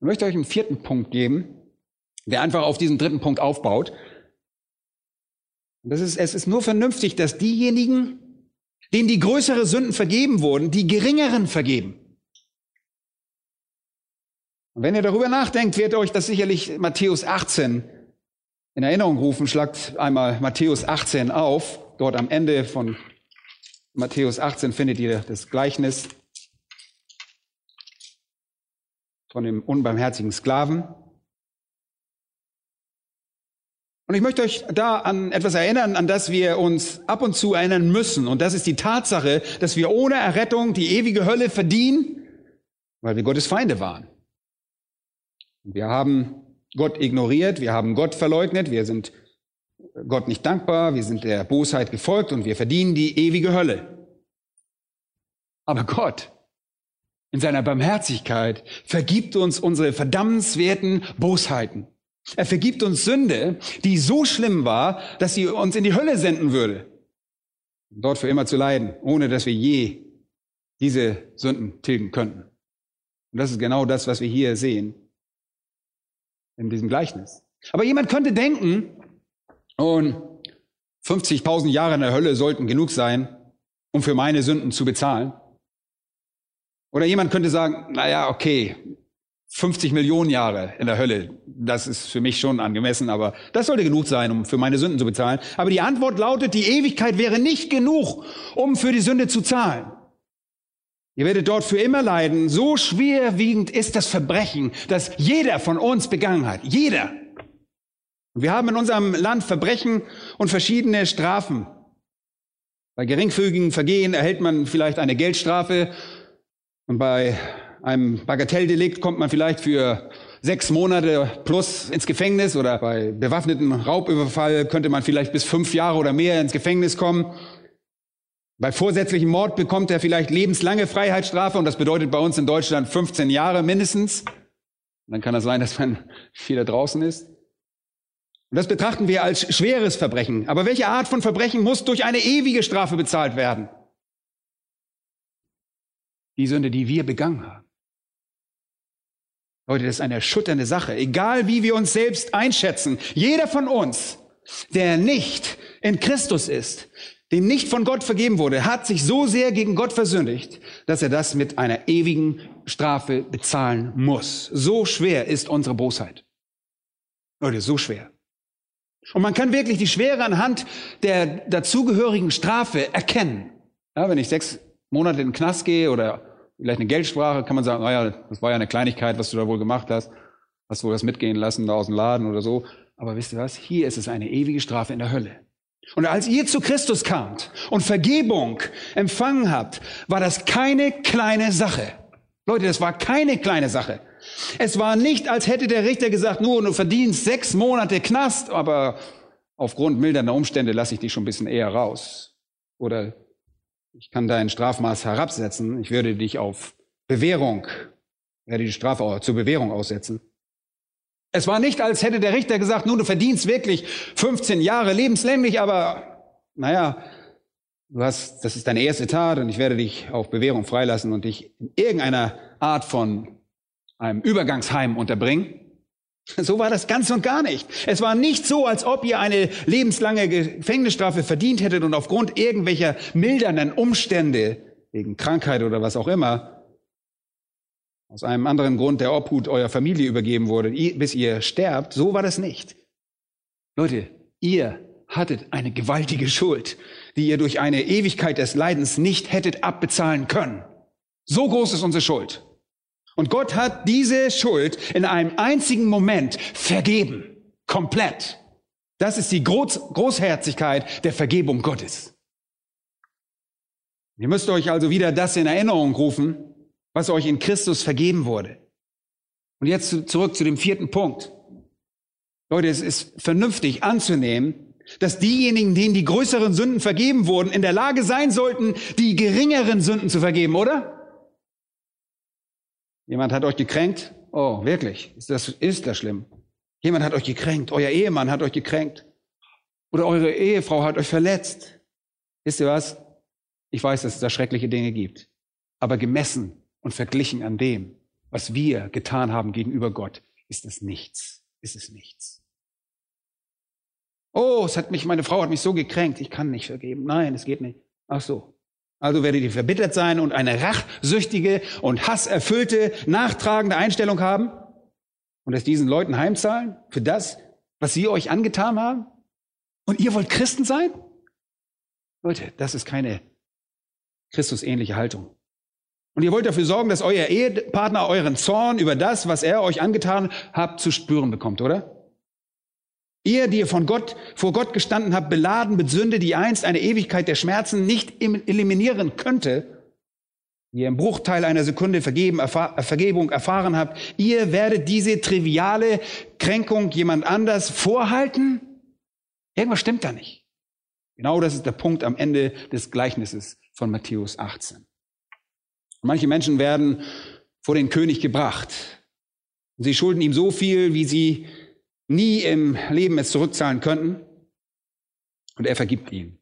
Ich möchte euch einen vierten Punkt geben, der einfach auf diesen dritten Punkt aufbaut. Das ist, es ist nur vernünftig, dass diejenigen, denen die größere Sünden vergeben wurden, die geringeren vergeben. Und wenn ihr darüber nachdenkt, wird euch das sicherlich Matthäus 18 in Erinnerung rufen. Schlagt einmal Matthäus 18 auf. Dort am Ende von Matthäus 18 findet ihr das Gleichnis von dem unbarmherzigen Sklaven. Und ich möchte euch da an etwas erinnern, an das wir uns ab und zu erinnern müssen. Und das ist die Tatsache, dass wir ohne Errettung die ewige Hölle verdienen, weil wir Gottes Feinde waren. Wir haben Gott ignoriert, wir haben Gott verleugnet, wir sind Gott nicht dankbar, wir sind der Bosheit gefolgt und wir verdienen die ewige Hölle. Aber Gott in seiner Barmherzigkeit vergibt uns unsere verdammenswerten Bosheiten. Er vergibt uns Sünde, die so schlimm war, dass sie uns in die Hölle senden würde. Dort für immer zu leiden, ohne dass wir je diese Sünden tilgen könnten. Und das ist genau das, was wir hier sehen in diesem Gleichnis. Aber jemand könnte denken, und 50.000 Jahre in der Hölle sollten genug sein, um für meine Sünden zu bezahlen. Oder jemand könnte sagen, naja, okay, 50 Millionen Jahre in der Hölle, das ist für mich schon angemessen, aber das sollte genug sein, um für meine Sünden zu bezahlen. Aber die Antwort lautet, die Ewigkeit wäre nicht genug, um für die Sünde zu zahlen. Ihr werdet dort für immer leiden. So schwerwiegend ist das Verbrechen, das jeder von uns begangen hat. Jeder. Wir haben in unserem Land Verbrechen und verschiedene Strafen. Bei geringfügigen Vergehen erhält man vielleicht eine Geldstrafe und bei einem Bagatelldelikt kommt man vielleicht für sechs Monate plus ins Gefängnis oder bei bewaffneten Raubüberfall könnte man vielleicht bis fünf Jahre oder mehr ins Gefängnis kommen. Bei vorsätzlichem Mord bekommt er vielleicht lebenslange Freiheitsstrafe und das bedeutet bei uns in Deutschland 15 Jahre mindestens. Und dann kann es sein, dass man wieder draußen ist. Und das betrachten wir als schweres Verbrechen. Aber welche Art von Verbrechen muss durch eine ewige Strafe bezahlt werden? Die Sünde, die wir begangen haben. Leute, das ist eine erschütternde Sache. Egal wie wir uns selbst einschätzen, jeder von uns, der nicht in Christus ist, dem nicht von Gott vergeben wurde, hat sich so sehr gegen Gott versündigt, dass er das mit einer ewigen Strafe bezahlen muss. So schwer ist unsere Bosheit. Leute, so schwer. Und man kann wirklich die Schwere anhand der dazugehörigen Strafe erkennen. Ja, wenn ich sechs Monate in den Knast gehe oder vielleicht eine Geldsprache, kann man sagen, naja, das war ja eine Kleinigkeit, was du da wohl gemacht hast. Hast wohl was mitgehen lassen da aus dem Laden oder so. Aber wisst ihr was? Hier ist es eine ewige Strafe in der Hölle. Und als ihr zu Christus kamt und Vergebung empfangen habt, war das keine kleine Sache. Leute, das war keine kleine Sache. Es war nicht, als hätte der Richter gesagt, nur du verdienst sechs Monate Knast, aber aufgrund mildernder Umstände lasse ich dich schon ein bisschen eher raus. Oder ich kann dein Strafmaß herabsetzen, ich würde dich auf Bewährung, werde die Strafe zur Bewährung aussetzen. Es war nicht, als hätte der Richter gesagt, nun, du verdienst wirklich 15 Jahre lebenslänglich, aber naja, du hast, das ist deine erste Tat und ich werde dich auf Bewährung freilassen und dich in irgendeiner Art von einem Übergangsheim unterbringen. So war das ganz und gar nicht. Es war nicht so, als ob ihr eine lebenslange Gefängnisstrafe verdient hättet und aufgrund irgendwelcher mildernden Umstände, wegen Krankheit oder was auch immer, aus einem anderen Grund der Obhut eurer Familie übergeben wurde, bis ihr sterbt. So war das nicht. Leute, ihr hattet eine gewaltige Schuld, die ihr durch eine Ewigkeit des Leidens nicht hättet abbezahlen können. So groß ist unsere Schuld. Und Gott hat diese Schuld in einem einzigen Moment vergeben. Komplett. Das ist die Groß Großherzigkeit der Vergebung Gottes. Ihr müsst euch also wieder das in Erinnerung rufen, was euch in Christus vergeben wurde. Und jetzt zurück zu dem vierten Punkt. Leute, es ist vernünftig anzunehmen, dass diejenigen, denen die größeren Sünden vergeben wurden, in der Lage sein sollten, die geringeren Sünden zu vergeben, oder? Jemand hat euch gekränkt? Oh, wirklich? Ist das, ist das schlimm? Jemand hat euch gekränkt. Euer Ehemann hat euch gekränkt. Oder eure Ehefrau hat euch verletzt. Wisst ihr was? Ich weiß, dass es da schreckliche Dinge gibt. Aber gemessen und verglichen an dem, was wir getan haben gegenüber Gott, ist es nichts. Ist es nichts. Oh, es hat mich, meine Frau hat mich so gekränkt. Ich kann nicht vergeben. Nein, es geht nicht. Ach so. Also werdet ihr verbittert sein und eine rachsüchtige und hasserfüllte, nachtragende Einstellung haben und es diesen Leuten heimzahlen für das, was sie euch angetan haben? Und ihr wollt Christen sein? Leute, das ist keine Christusähnliche Haltung. Und ihr wollt dafür sorgen, dass euer Ehepartner euren Zorn über das, was er euch angetan hat, zu spüren bekommt, oder? Ihr, die ihr von Gott, vor Gott gestanden habt, beladen mit Sünde, die einst eine Ewigkeit der Schmerzen nicht eliminieren könnte, ihr im Bruchteil einer Sekunde Vergeben, erfahr, Vergebung erfahren habt, ihr werdet diese triviale Kränkung jemand anders vorhalten? Irgendwas stimmt da nicht. Genau das ist der Punkt am Ende des Gleichnisses von Matthäus 18. Manche Menschen werden vor den König gebracht. Sie schulden ihm so viel, wie sie nie im Leben es zurückzahlen könnten. Und er vergibt ihnen.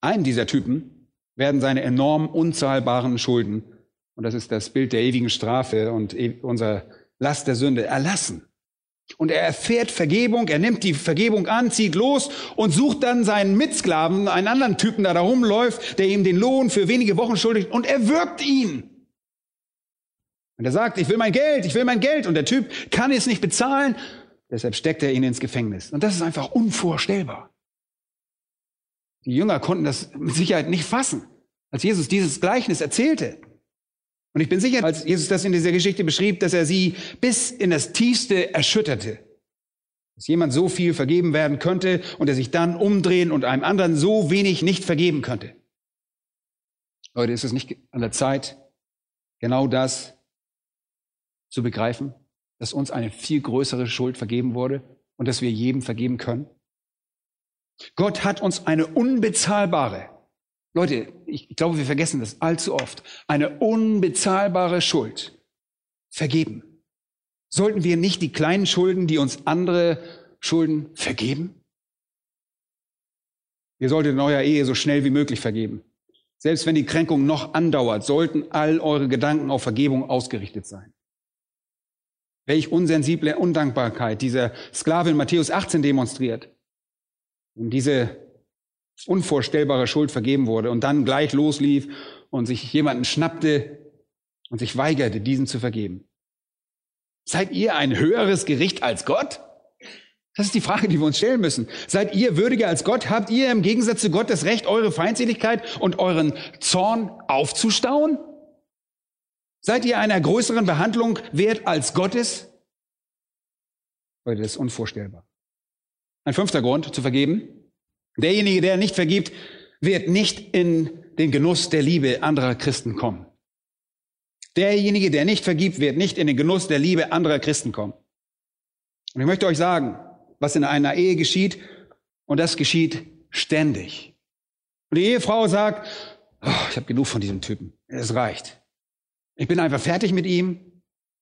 Einen dieser Typen werden seine enorm unzahlbaren Schulden, und das ist das Bild der ewigen Strafe und e-, unserer Last der Sünde, erlassen. Und er erfährt Vergebung, er nimmt die Vergebung an, zieht los und sucht dann seinen Mitsklaven, einen anderen Typen, der da rumläuft, der ihm den Lohn für wenige Wochen schuldet, und er wirkt ihn. Und er sagt, ich will mein Geld, ich will mein Geld. Und der Typ kann es nicht bezahlen Deshalb steckt er ihn ins Gefängnis. Und das ist einfach unvorstellbar. Die Jünger konnten das mit Sicherheit nicht fassen, als Jesus dieses Gleichnis erzählte. Und ich bin sicher, als Jesus das in dieser Geschichte beschrieb, dass er sie bis in das Tiefste erschütterte. Dass jemand so viel vergeben werden könnte und er sich dann umdrehen und einem anderen so wenig nicht vergeben könnte. Leute, ist es nicht an der Zeit, genau das zu begreifen? dass uns eine viel größere Schuld vergeben wurde und dass wir jedem vergeben können? Gott hat uns eine unbezahlbare, Leute, ich glaube, wir vergessen das allzu oft, eine unbezahlbare Schuld vergeben. Sollten wir nicht die kleinen Schulden, die uns andere schulden, vergeben? Ihr solltet in eurer Ehe so schnell wie möglich vergeben. Selbst wenn die Kränkung noch andauert, sollten all eure Gedanken auf Vergebung ausgerichtet sein. Welch unsensible Undankbarkeit dieser Sklave in Matthäus 18 demonstriert. Und diese unvorstellbare Schuld vergeben wurde und dann gleich loslief und sich jemanden schnappte und sich weigerte, diesen zu vergeben. Seid ihr ein höheres Gericht als Gott? Das ist die Frage, die wir uns stellen müssen. Seid ihr würdiger als Gott? Habt ihr im Gegensatz zu Gott das Recht, eure Feindseligkeit und euren Zorn aufzustauen? Seid ihr einer größeren Behandlung wert als Gottes? Leute, das ist unvorstellbar. Ein fünfter Grund zu vergeben. Derjenige, der nicht vergibt, wird nicht in den Genuss der Liebe anderer Christen kommen. Derjenige, der nicht vergibt, wird nicht in den Genuss der Liebe anderer Christen kommen. Und ich möchte euch sagen, was in einer Ehe geschieht, und das geschieht ständig. Und die Ehefrau sagt, oh, ich habe genug von diesem Typen, es reicht. Ich bin einfach fertig mit ihm,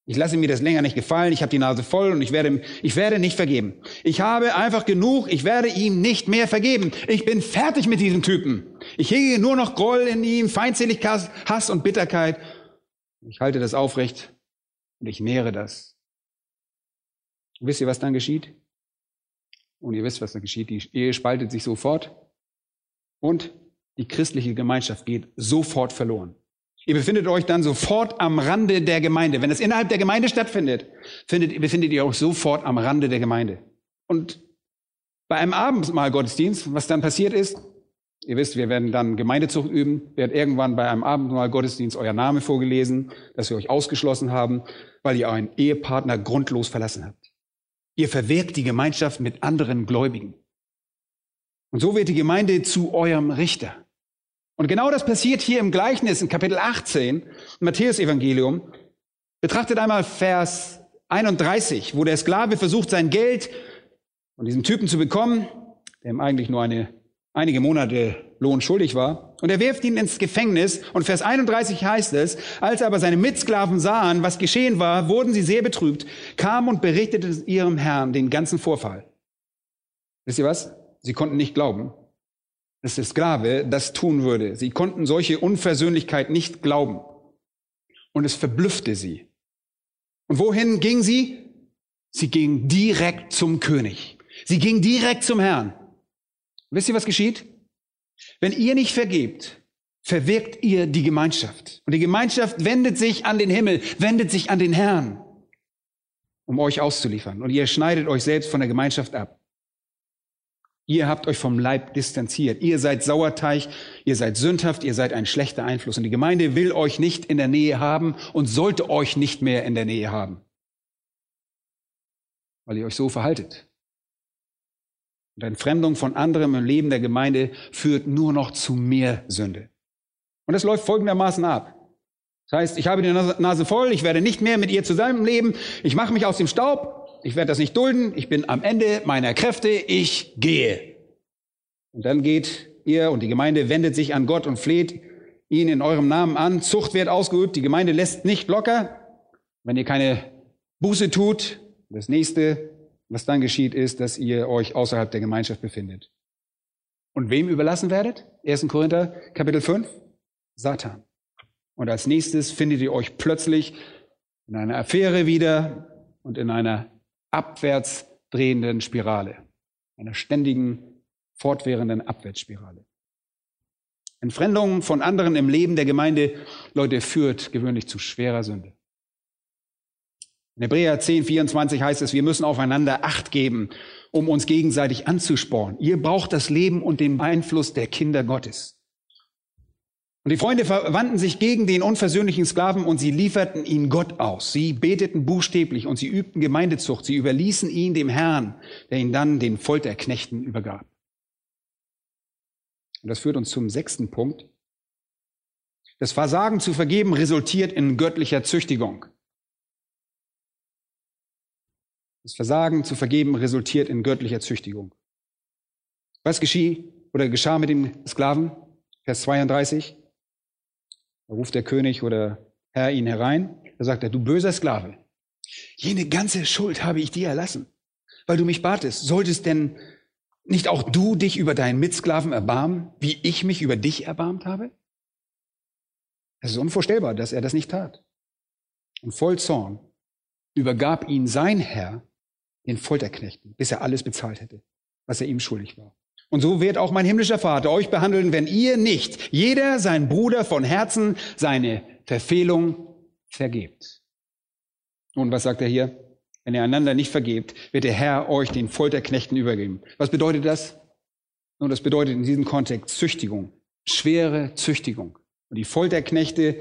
ich lasse mir das länger nicht gefallen, ich habe die Nase voll und ich werde, ich werde nicht vergeben. Ich habe einfach genug, ich werde ihm nicht mehr vergeben. Ich bin fertig mit diesem Typen. Ich hege nur noch Groll in ihm, Feindseligkeit, Hass und Bitterkeit. Ich halte das aufrecht und ich nähere das. Und wisst ihr, was dann geschieht? Und ihr wisst, was da geschieht. Die Ehe spaltet sich sofort und die christliche Gemeinschaft geht sofort verloren. Ihr befindet euch dann sofort am Rande der Gemeinde. Wenn es innerhalb der Gemeinde stattfindet, findet, befindet ihr euch sofort am Rande der Gemeinde. Und bei einem Abendmahl-Gottesdienst, was dann passiert ist, ihr wisst, wir werden dann Gemeindezucht üben, wird irgendwann bei einem Abendmahl-Gottesdienst euer Name vorgelesen, dass wir euch ausgeschlossen haben, weil ihr euren Ehepartner grundlos verlassen habt. Ihr verwirkt die Gemeinschaft mit anderen Gläubigen. Und so wird die Gemeinde zu eurem Richter. Und genau das passiert hier im Gleichnis in Kapitel 18, im Matthäus-Evangelium. Betrachtet einmal Vers 31, wo der Sklave versucht, sein Geld von diesem Typen zu bekommen, der ihm eigentlich nur eine, einige Monate Lohn schuldig war. Und er wirft ihn ins Gefängnis. Und Vers 31 heißt es, als aber seine Mitsklaven sahen, was geschehen war, wurden sie sehr betrübt, kamen und berichteten ihrem Herrn den ganzen Vorfall. Wisst ihr was? Sie konnten nicht glauben dass der Sklave das tun würde. Sie konnten solche Unversöhnlichkeit nicht glauben. Und es verblüffte sie. Und wohin ging sie? Sie ging direkt zum König. Sie ging direkt zum Herrn. Wisst ihr, was geschieht? Wenn ihr nicht vergebt, verwirkt ihr die Gemeinschaft. Und die Gemeinschaft wendet sich an den Himmel, wendet sich an den Herrn, um euch auszuliefern. Und ihr schneidet euch selbst von der Gemeinschaft ab. Ihr habt euch vom Leib distanziert. Ihr seid Sauerteig, ihr seid sündhaft, ihr seid ein schlechter Einfluss. Und die Gemeinde will euch nicht in der Nähe haben und sollte euch nicht mehr in der Nähe haben. Weil ihr euch so verhaltet. Und Entfremdung von anderem im Leben der Gemeinde führt nur noch zu mehr Sünde. Und es läuft folgendermaßen ab. Das heißt, ich habe die Nase voll, ich werde nicht mehr mit ihr zusammenleben, ich mache mich aus dem Staub, ich werde das nicht dulden, ich bin am Ende meiner Kräfte, ich gehe. Und dann geht ihr und die Gemeinde wendet sich an Gott und fleht ihn in eurem Namen an. Zucht wird ausgeübt, die Gemeinde lässt nicht locker. Wenn ihr keine Buße tut, das nächste, was dann geschieht, ist, dass ihr euch außerhalb der Gemeinschaft befindet. Und wem überlassen werdet? 1. Korinther Kapitel 5? Satan. Und als nächstes findet ihr euch plötzlich in einer Affäre wieder und in einer abwärts drehenden Spirale, einer ständigen, fortwährenden Abwärtsspirale. Entfremdung von anderen im Leben der Gemeinde, Leute, führt gewöhnlich zu schwerer Sünde. In Hebräer 10, 24 heißt es, wir müssen aufeinander Acht geben, um uns gegenseitig anzusporen. Ihr braucht das Leben und den Einfluss der Kinder Gottes. Und die Freunde verwandten sich gegen den unversöhnlichen Sklaven und sie lieferten ihn Gott aus. Sie beteten buchstäblich und sie übten Gemeindezucht. Sie überließen ihn dem Herrn, der ihn dann den Folterknechten übergab. Und das führt uns zum sechsten Punkt. Das Versagen zu vergeben resultiert in göttlicher Züchtigung. Das Versagen zu vergeben resultiert in göttlicher Züchtigung. Was geschieht oder geschah mit dem Sklaven? Vers 32. Da ruft der König oder Herr ihn herein. Da sagt er, du böser Sklave, jene ganze Schuld habe ich dir erlassen, weil du mich batest. Solltest denn nicht auch du dich über deinen Mitsklaven erbarmen, wie ich mich über dich erbarmt habe? Es ist unvorstellbar, dass er das nicht tat. Und voll Zorn übergab ihn sein Herr den Folterknechten, bis er alles bezahlt hätte, was er ihm schuldig war. Und so wird auch mein himmlischer Vater euch behandeln, wenn ihr nicht jeder sein Bruder von Herzen seine Verfehlung vergebt. Nun, was sagt er hier? Wenn ihr einander nicht vergebt, wird der Herr euch den Folterknechten übergeben. Was bedeutet das? Nun, das bedeutet in diesem Kontext Züchtigung, schwere Züchtigung. Und die Folterknechte,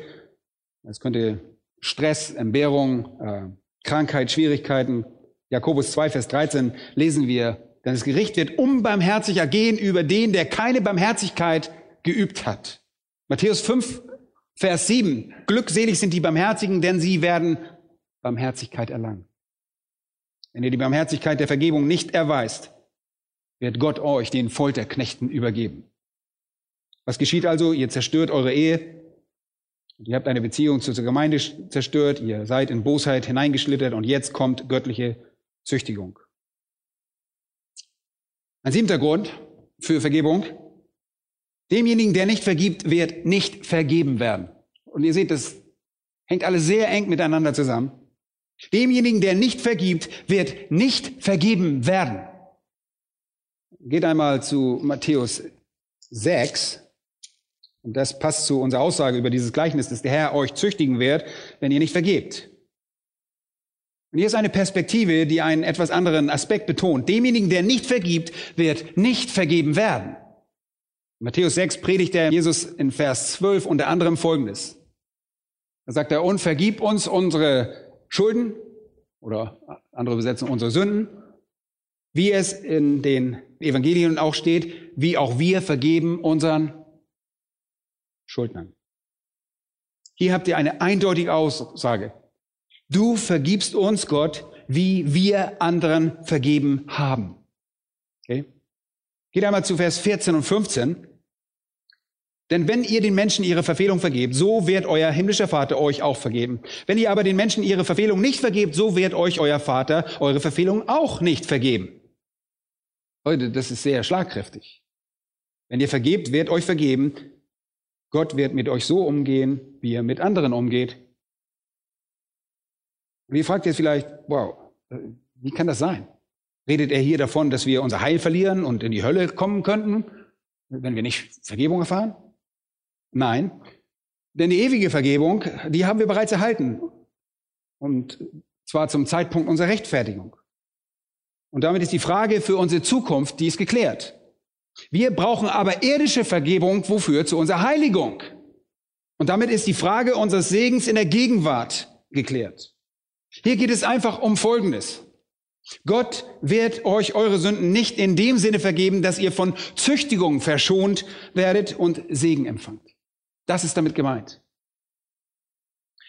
das könnte Stress, Entbehrung, äh, Krankheit, Schwierigkeiten. Jakobus 2, Vers 13 lesen wir, Denn das Gericht wird unbarmherziger gehen über den, der keine Barmherzigkeit geübt hat. Matthäus 5, Vers 7. Glückselig sind die Barmherzigen, denn sie werden Barmherzigkeit erlangen. Wenn ihr die Barmherzigkeit der Vergebung nicht erweist, wird Gott euch den Folterknechten übergeben. Was geschieht also? Ihr zerstört eure Ehe. Ihr habt eine Beziehung zur Gemeinde zerstört. Ihr seid in Bosheit hineingeschlittert und jetzt kommt göttliche Züchtigung. Ein siebter Grund für Vergebung. Demjenigen, der nicht vergibt, wird nicht vergeben werden. Und ihr seht, das hängt alles sehr eng miteinander zusammen. Demjenigen, der nicht vergibt, wird nicht vergeben werden. Geht einmal zu Matthäus 6. Und das passt zu unserer Aussage über dieses Gleichnis, dass der Herr euch züchtigen wird, wenn ihr nicht vergebt. Und hier ist eine Perspektive, die einen etwas anderen Aspekt betont. Demjenigen, der nicht vergibt, wird nicht vergeben werden. In Matthäus 6 predigt der Jesus in Vers 12 unter anderem Folgendes. Da sagt er, und vergib uns unsere Schulden oder andere Besetzung unsere Sünden, wie es in den Evangelien auch steht, wie auch wir vergeben unseren Schuldnern. Hier habt ihr eine eindeutige Aussage. Du vergibst uns, Gott, wie wir anderen vergeben haben. Okay? Geht einmal zu Vers 14 und 15. Denn wenn ihr den Menschen ihre Verfehlung vergebt, so wird euer himmlischer Vater euch auch vergeben. Wenn ihr aber den Menschen ihre Verfehlung nicht vergebt, so wird euch euer Vater eure Verfehlung auch nicht vergeben. Leute, das ist sehr schlagkräftig. Wenn ihr vergebt, wird euch vergeben. Gott wird mit euch so umgehen, wie er mit anderen umgeht. Und ihr fragt jetzt vielleicht, wow, wie kann das sein? Redet er hier davon, dass wir unser Heil verlieren und in die Hölle kommen könnten, wenn wir nicht Vergebung erfahren? Nein, denn die ewige Vergebung, die haben wir bereits erhalten. Und zwar zum Zeitpunkt unserer Rechtfertigung. Und damit ist die Frage für unsere Zukunft, die ist geklärt. Wir brauchen aber irdische Vergebung, wofür? Zu unserer Heiligung. Und damit ist die Frage unseres Segens in der Gegenwart geklärt. Hier geht es einfach um Folgendes. Gott wird euch eure Sünden nicht in dem Sinne vergeben, dass ihr von Züchtigung verschont werdet und Segen empfangt. Das ist damit gemeint.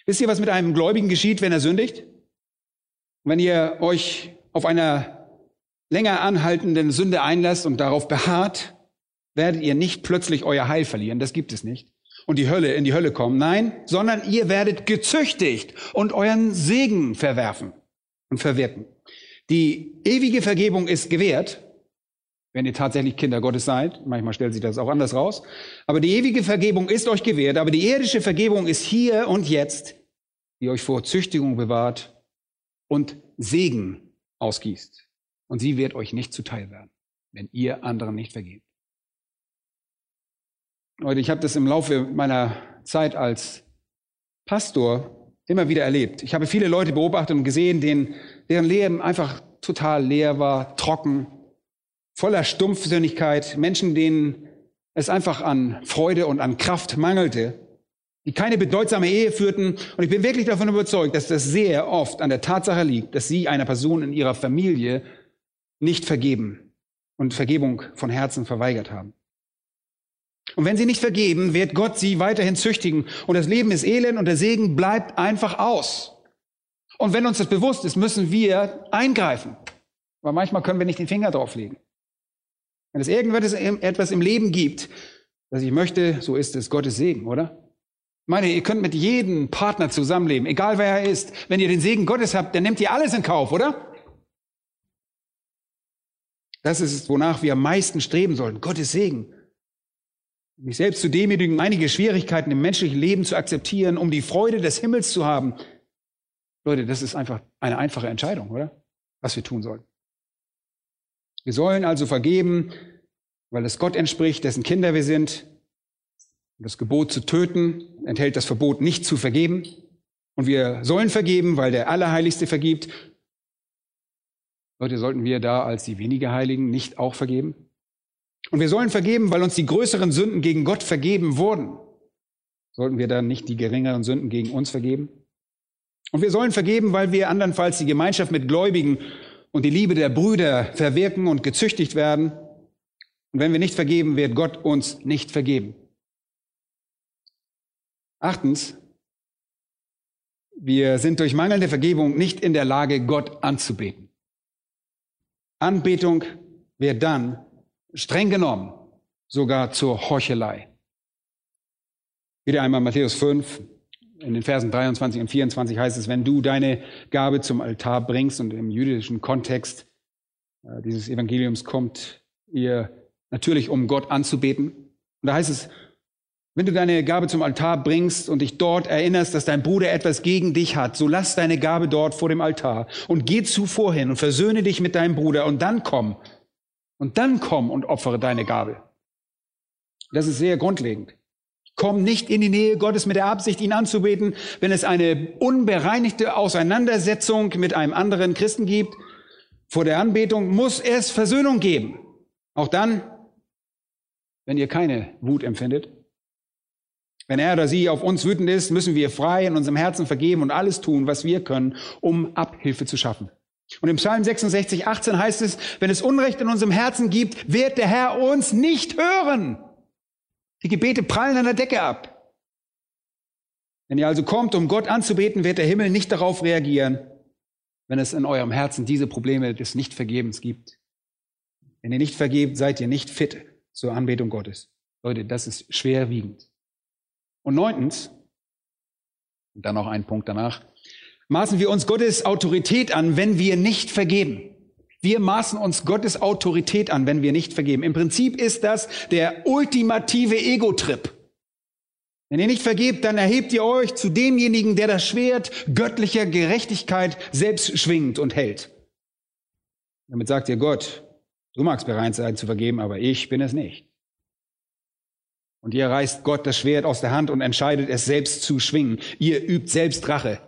Wisst ihr, was mit einem Gläubigen geschieht, wenn er sündigt? Wenn ihr euch auf einer länger anhaltenden Sünde einlasst und darauf beharrt, werdet ihr nicht plötzlich euer Heil verlieren. Das gibt es nicht. Und die Hölle, in die Hölle kommen. Nein, sondern ihr werdet gezüchtigt und euren Segen verwerfen und verwirken. Die ewige Vergebung ist gewährt, wenn ihr tatsächlich Kinder Gottes seid. Manchmal stellt sich das auch anders raus. Aber die ewige Vergebung ist euch gewährt, aber die irdische Vergebung ist hier und jetzt, die euch vor Züchtigung bewahrt und Segen ausgießt. Und sie wird euch nicht zuteil werden, wenn ihr anderen nicht vergebt. Leute, ich habe das im Laufe meiner Zeit als Pastor immer wieder erlebt. Ich habe viele Leute beobachtet und gesehen, denen, deren Leben einfach total leer war, trocken, voller Stumpfsinnigkeit, Menschen, denen es einfach an Freude und an Kraft mangelte, die keine bedeutsame Ehe führten. Und ich bin wirklich davon überzeugt, dass das sehr oft an der Tatsache liegt, dass sie einer Person in ihrer Familie nicht vergeben und Vergebung von Herzen verweigert haben. Und wenn sie nicht vergeben, wird Gott sie weiterhin züchtigen. Und das Leben ist elend und der Segen bleibt einfach aus. Und wenn uns das bewusst ist, müssen wir eingreifen. Aber manchmal können wir nicht den Finger drauflegen. Wenn es irgendetwas im Leben gibt, das ich möchte, so ist es Gottes Segen, oder? Ich meine, ihr könnt mit jedem Partner zusammenleben, egal wer er ist. Wenn ihr den Segen Gottes habt, dann nehmt ihr alles in Kauf, oder? Das ist es, wonach wir am meisten streben sollten. Gottes Segen. Mich selbst zu demütigen, einige Schwierigkeiten im menschlichen Leben zu akzeptieren, um die Freude des Himmels zu haben. Leute, das ist einfach eine einfache Entscheidung, oder? Was wir tun sollen. Wir sollen also vergeben, weil es Gott entspricht, dessen Kinder wir sind. Das Gebot zu töten enthält das Verbot, nicht zu vergeben. Und wir sollen vergeben, weil der Allerheiligste vergibt. Leute, sollten wir da als die weniger Heiligen nicht auch vergeben? Und wir sollen vergeben, weil uns die größeren Sünden gegen Gott vergeben wurden. Sollten wir dann nicht die geringeren Sünden gegen uns vergeben? Und wir sollen vergeben, weil wir andernfalls die Gemeinschaft mit Gläubigen und die Liebe der Brüder verwirken und gezüchtigt werden. Und wenn wir nicht vergeben, wird Gott uns nicht vergeben. Achtens, wir sind durch mangelnde Vergebung nicht in der Lage, Gott anzubeten. Anbetung wird dann streng genommen sogar zur Heuchelei. Wieder einmal Matthäus 5, in den Versen 23 und 24 heißt es, wenn du deine Gabe zum Altar bringst und im jüdischen Kontext äh, dieses Evangeliums kommt ihr natürlich, um Gott anzubeten. Und da heißt es, wenn du deine Gabe zum Altar bringst und dich dort erinnerst, dass dein Bruder etwas gegen dich hat, so lass deine Gabe dort vor dem Altar und geh zuvor hin und versöhne dich mit deinem Bruder und dann komm. Und dann komm und opfere deine Gabe. Das ist sehr grundlegend. Komm nicht in die Nähe Gottes mit der Absicht, ihn anzubeten, wenn es eine unbereinigte Auseinandersetzung mit einem anderen Christen gibt. Vor der Anbetung muss es Versöhnung geben. Auch dann, wenn ihr keine Wut empfindet. Wenn er oder sie auf uns wütend ist, müssen wir frei in unserem Herzen vergeben und alles tun, was wir können, um Abhilfe zu schaffen. Und im Psalm 66, 18 heißt es, wenn es Unrecht in unserem Herzen gibt, wird der Herr uns nicht hören. Die Gebete prallen an der Decke ab. Wenn ihr also kommt, um Gott anzubeten, wird der Himmel nicht darauf reagieren, wenn es in eurem Herzen diese Probleme des Nichtvergebens gibt. Wenn ihr nicht vergebt, seid ihr nicht fit zur Anbetung Gottes. Leute, das ist schwerwiegend. Und neuntens, und dann noch ein Punkt danach, maßen wir uns Gottes Autorität an, wenn wir nicht vergeben. Wir maßen uns Gottes Autorität an, wenn wir nicht vergeben. Im Prinzip ist das der ultimative Ego-Trip. Wenn ihr nicht vergebt, dann erhebt ihr euch zu demjenigen, der das Schwert göttlicher Gerechtigkeit selbst schwingt und hält. Damit sagt ihr Gott, du magst bereit sein zu vergeben, aber ich bin es nicht. Und ihr reißt Gott das Schwert aus der Hand und entscheidet es selbst zu schwingen. Ihr übt selbst Rache.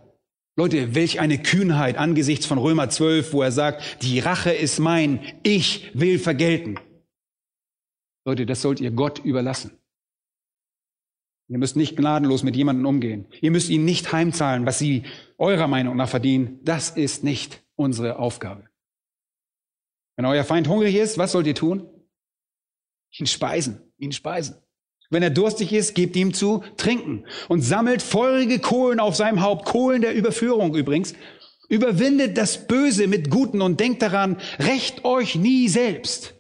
Leute, welch eine Kühnheit angesichts von Römer 12, wo er sagt, die Rache ist mein, ich will vergelten. Leute, das sollt ihr Gott überlassen. Ihr müsst nicht gnadenlos mit jemandem umgehen. Ihr müsst ihnen nicht heimzahlen, was sie eurer Meinung nach verdienen. Das ist nicht unsere Aufgabe. Wenn euer Feind hungrig ist, was sollt ihr tun? Ihn speisen, ihn speisen. Wenn er durstig ist, gebt ihm zu trinken und sammelt feurige Kohlen auf seinem Haupt, Kohlen der Überführung übrigens. Überwindet das Böse mit Guten und denkt daran, rächt euch nie selbst.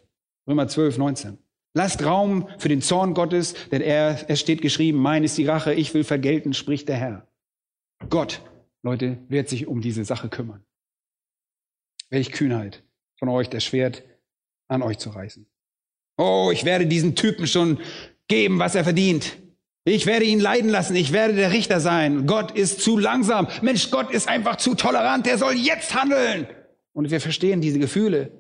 Römer 12, 19. Lasst Raum für den Zorn Gottes, denn er, es steht geschrieben, mein ist die Rache, ich will vergelten, spricht der Herr. Gott, Leute, wird sich um diese Sache kümmern. Welch Kühnheit von euch, das Schwert an euch zu reißen. Oh, ich werde diesen Typen schon geben, was er verdient. Ich werde ihn leiden lassen. Ich werde der Richter sein. Gott ist zu langsam. Mensch, Gott ist einfach zu tolerant. Der soll jetzt handeln. Und wir verstehen diese Gefühle.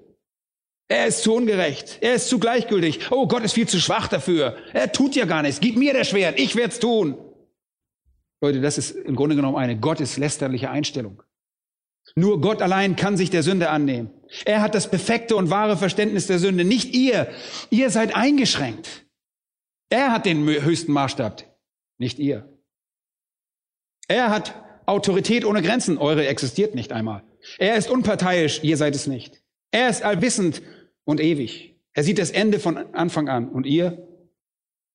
Er ist zu ungerecht. Er ist zu gleichgültig. Oh, Gott ist viel zu schwach dafür. Er tut ja gar nichts. Gib mir das Schwert. Ich werde es tun. Leute, das ist im Grunde genommen eine gotteslästerliche Einstellung. Nur Gott allein kann sich der Sünde annehmen. Er hat das perfekte und wahre Verständnis der Sünde, nicht ihr. Ihr seid eingeschränkt. Er hat den höchsten Maßstab, nicht ihr. Er hat Autorität ohne Grenzen, eure existiert nicht einmal. Er ist unparteiisch, ihr seid es nicht. Er ist allwissend und ewig. Er sieht das Ende von Anfang an und ihr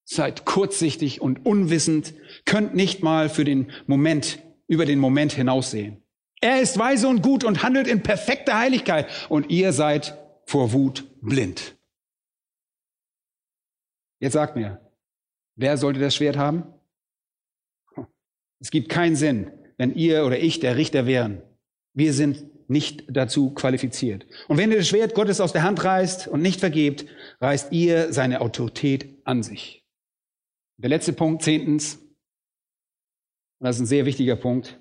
seid kurzsichtig und unwissend, könnt nicht mal für den Moment, über den Moment hinaussehen. Er ist weise und gut und handelt in perfekter Heiligkeit und ihr seid vor Wut blind. Jetzt sagt mir, Wer sollte das Schwert haben? Es gibt keinen Sinn, wenn ihr oder ich der Richter wären. Wir sind nicht dazu qualifiziert. Und wenn ihr das Schwert Gottes aus der Hand reißt und nicht vergebt, reißt ihr seine Autorität an sich. Der letzte Punkt, zehntens, und das ist ein sehr wichtiger Punkt,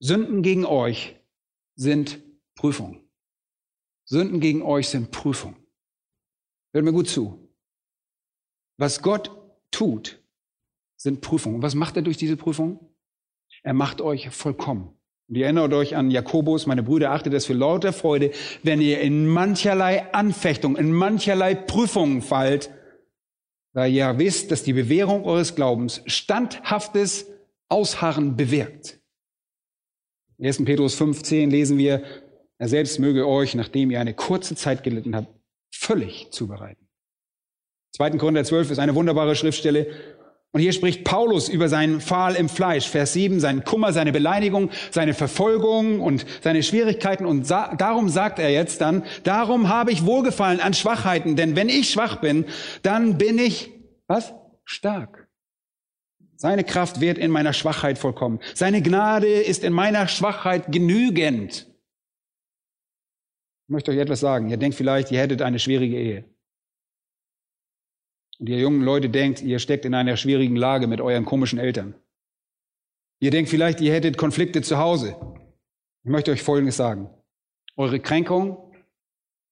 Sünden gegen euch sind Prüfung. Sünden gegen euch sind Prüfung. Hört mir gut zu. Was Gott tut, sind Prüfungen. Was macht er durch diese Prüfungen? Er macht euch vollkommen. Und ihr erinnert euch an Jakobus, meine Brüder, achtet es für lauter Freude, wenn ihr in mancherlei Anfechtung, in mancherlei Prüfungen fallt, weil ihr wisst, dass die Bewährung eures Glaubens standhaftes Ausharren bewirkt. In 1. Petrus 15 lesen wir, Er selbst möge euch, nachdem ihr eine kurze Zeit gelitten habt, völlig zubereiten. 2. Korinther 12 ist eine wunderbare Schriftstelle. Und hier spricht Paulus über seinen Pfahl im Fleisch, Vers 7, seinen Kummer, seine Beleidigung, seine Verfolgung und seine Schwierigkeiten. Und sa darum sagt er jetzt dann, darum habe ich Wohlgefallen an Schwachheiten, denn wenn ich schwach bin, dann bin ich, was? Stark. Seine Kraft wird in meiner Schwachheit vollkommen. Seine Gnade ist in meiner Schwachheit genügend. Ich möchte euch etwas sagen. Ihr denkt vielleicht, ihr hättet eine schwierige Ehe. Und ihr jungen Leute denkt, ihr steckt in einer schwierigen Lage mit euren komischen Eltern. Ihr denkt vielleicht, ihr hättet Konflikte zu Hause. Ich möchte euch Folgendes sagen. Eure Kränkung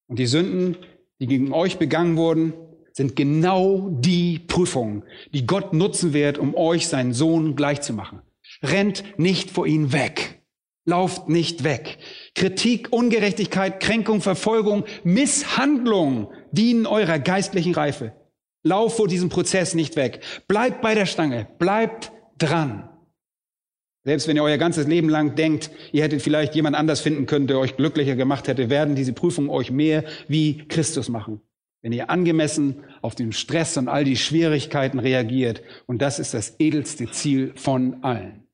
und die Sünden, die gegen euch begangen wurden, sind genau die Prüfungen, die Gott nutzen wird, um euch seinen Sohn gleichzumachen. Rennt nicht vor ihn weg. Lauft nicht weg. Kritik, Ungerechtigkeit, Kränkung, Verfolgung, Misshandlung dienen eurer geistlichen Reife. Lauf vor diesem Prozess nicht weg. Bleibt bei der Stange. Bleibt dran. Selbst wenn ihr euer ganzes Leben lang denkt, ihr hättet vielleicht jemand anders finden können, der euch glücklicher gemacht hätte, werden diese Prüfungen euch mehr wie Christus machen. Wenn ihr angemessen auf den Stress und all die Schwierigkeiten reagiert. Und das ist das edelste Ziel von allen.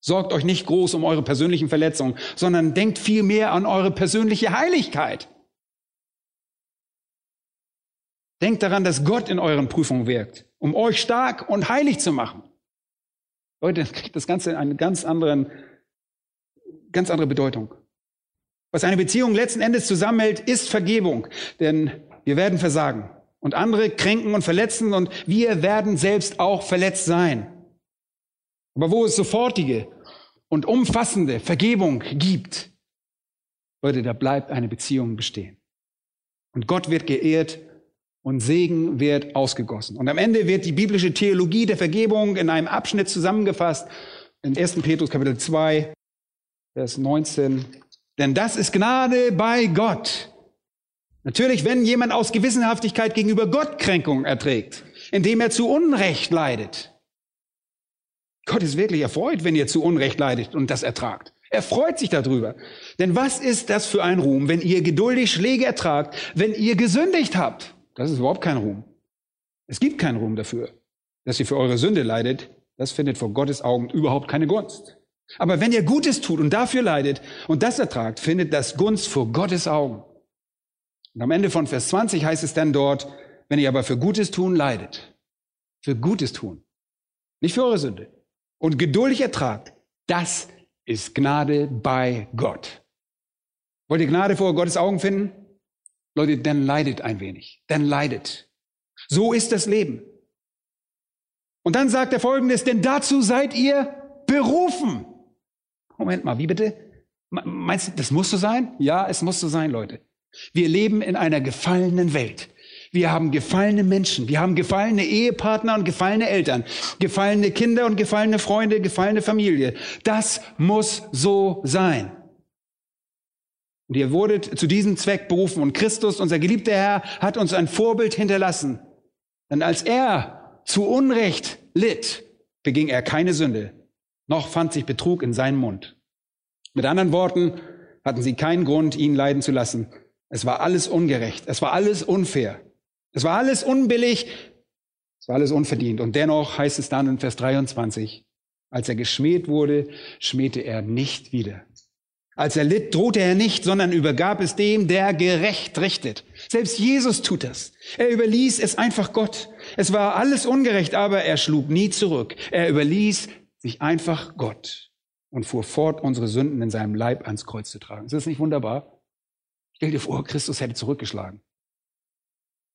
Sorgt euch nicht groß um eure persönlichen Verletzungen, sondern denkt viel mehr an eure persönliche Heiligkeit. Denkt daran, dass Gott in euren Prüfungen wirkt, um euch stark und heilig zu machen. Leute, dann kriegt das Ganze eine ganz, anderen, ganz andere Bedeutung. Was eine Beziehung letzten Endes zusammenhält, ist Vergebung. Denn wir werden versagen und andere kränken und verletzen und wir werden selbst auch verletzt sein. Aber wo es sofortige und umfassende Vergebung gibt, Leute, da bleibt eine Beziehung bestehen. Und Gott wird geehrt und Segen wird ausgegossen. Und am Ende wird die biblische Theologie der Vergebung in einem Abschnitt zusammengefasst, in 1. Petrus Kapitel 2, Vers 19. Denn das ist Gnade bei Gott. Natürlich, wenn jemand aus Gewissenhaftigkeit gegenüber Gott Kränkung erträgt, indem er zu Unrecht leidet. Gott ist wirklich erfreut, wenn ihr zu Unrecht leidet und das ertragt. Er freut sich darüber. Denn was ist das für ein Ruhm, wenn ihr geduldig Schläge ertragt, wenn ihr gesündigt habt? Das ist überhaupt kein Ruhm. Es gibt keinen Ruhm dafür, dass ihr für eure Sünde leidet. Das findet vor Gottes Augen überhaupt keine Gunst. Aber wenn ihr Gutes tut und dafür leidet und das ertragt, findet das Gunst vor Gottes Augen. Und am Ende von Vers 20 heißt es dann dort, wenn ihr aber für Gutes tun leidet, für Gutes tun, nicht für eure Sünde, und geduldig ertragt, das ist Gnade bei Gott. Wollt ihr Gnade vor Gottes Augen finden? Leute, dann leidet ein wenig. Dann leidet. So ist das Leben. Und dann sagt er folgendes, denn dazu seid ihr berufen. Moment mal, wie bitte? Meinst du, das muss so sein? Ja, es muss so sein, Leute. Wir leben in einer gefallenen Welt. Wir haben gefallene Menschen, wir haben gefallene Ehepartner und gefallene Eltern, gefallene Kinder und gefallene Freunde, gefallene Familie. Das muss so sein. Und ihr wurdet zu diesem Zweck berufen. Und Christus, unser geliebter Herr, hat uns ein Vorbild hinterlassen. Denn als er zu Unrecht litt, beging er keine Sünde, noch fand sich Betrug in seinem Mund. Mit anderen Worten, hatten sie keinen Grund, ihn leiden zu lassen. Es war alles ungerecht, es war alles unfair, es war alles unbillig, es war alles unverdient. Und dennoch heißt es dann in Vers 23, als er geschmäht wurde, schmähte er nicht wieder. Als er litt, drohte er nicht, sondern übergab es dem, der gerecht richtet. Selbst Jesus tut das. Er überließ es einfach Gott. Es war alles ungerecht, aber er schlug nie zurück. Er überließ sich einfach Gott und fuhr fort, unsere Sünden in seinem Leib ans Kreuz zu tragen. Ist das nicht wunderbar? Stell dir vor, Christus hätte zurückgeschlagen.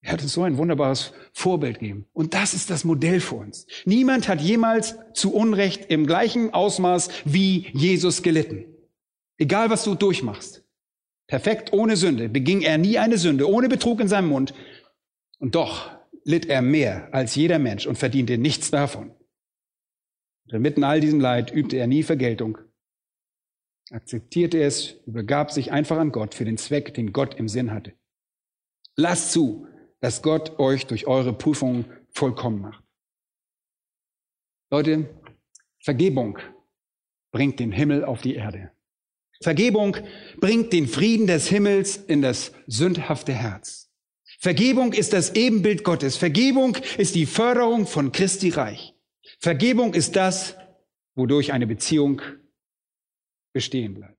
Er hat uns so ein wunderbares Vorbild gegeben. Und das ist das Modell für uns. Niemand hat jemals zu Unrecht im gleichen Ausmaß wie Jesus gelitten. Egal, was du durchmachst. Perfekt, ohne Sünde, beging er nie eine Sünde, ohne Betrug in seinem Mund. Und doch litt er mehr als jeder Mensch und verdiente nichts davon. Und inmitten all diesem Leid übte er nie Vergeltung, akzeptierte es, übergab sich einfach an Gott für den Zweck, den Gott im Sinn hatte. Lasst zu, dass Gott euch durch eure Prüfungen vollkommen macht. Leute, Vergebung bringt den Himmel auf die Erde. Vergebung bringt den Frieden des Himmels in das sündhafte Herz. Vergebung ist das Ebenbild Gottes. Vergebung ist die Förderung von Christi Reich. Vergebung ist das, wodurch eine Beziehung bestehen bleibt.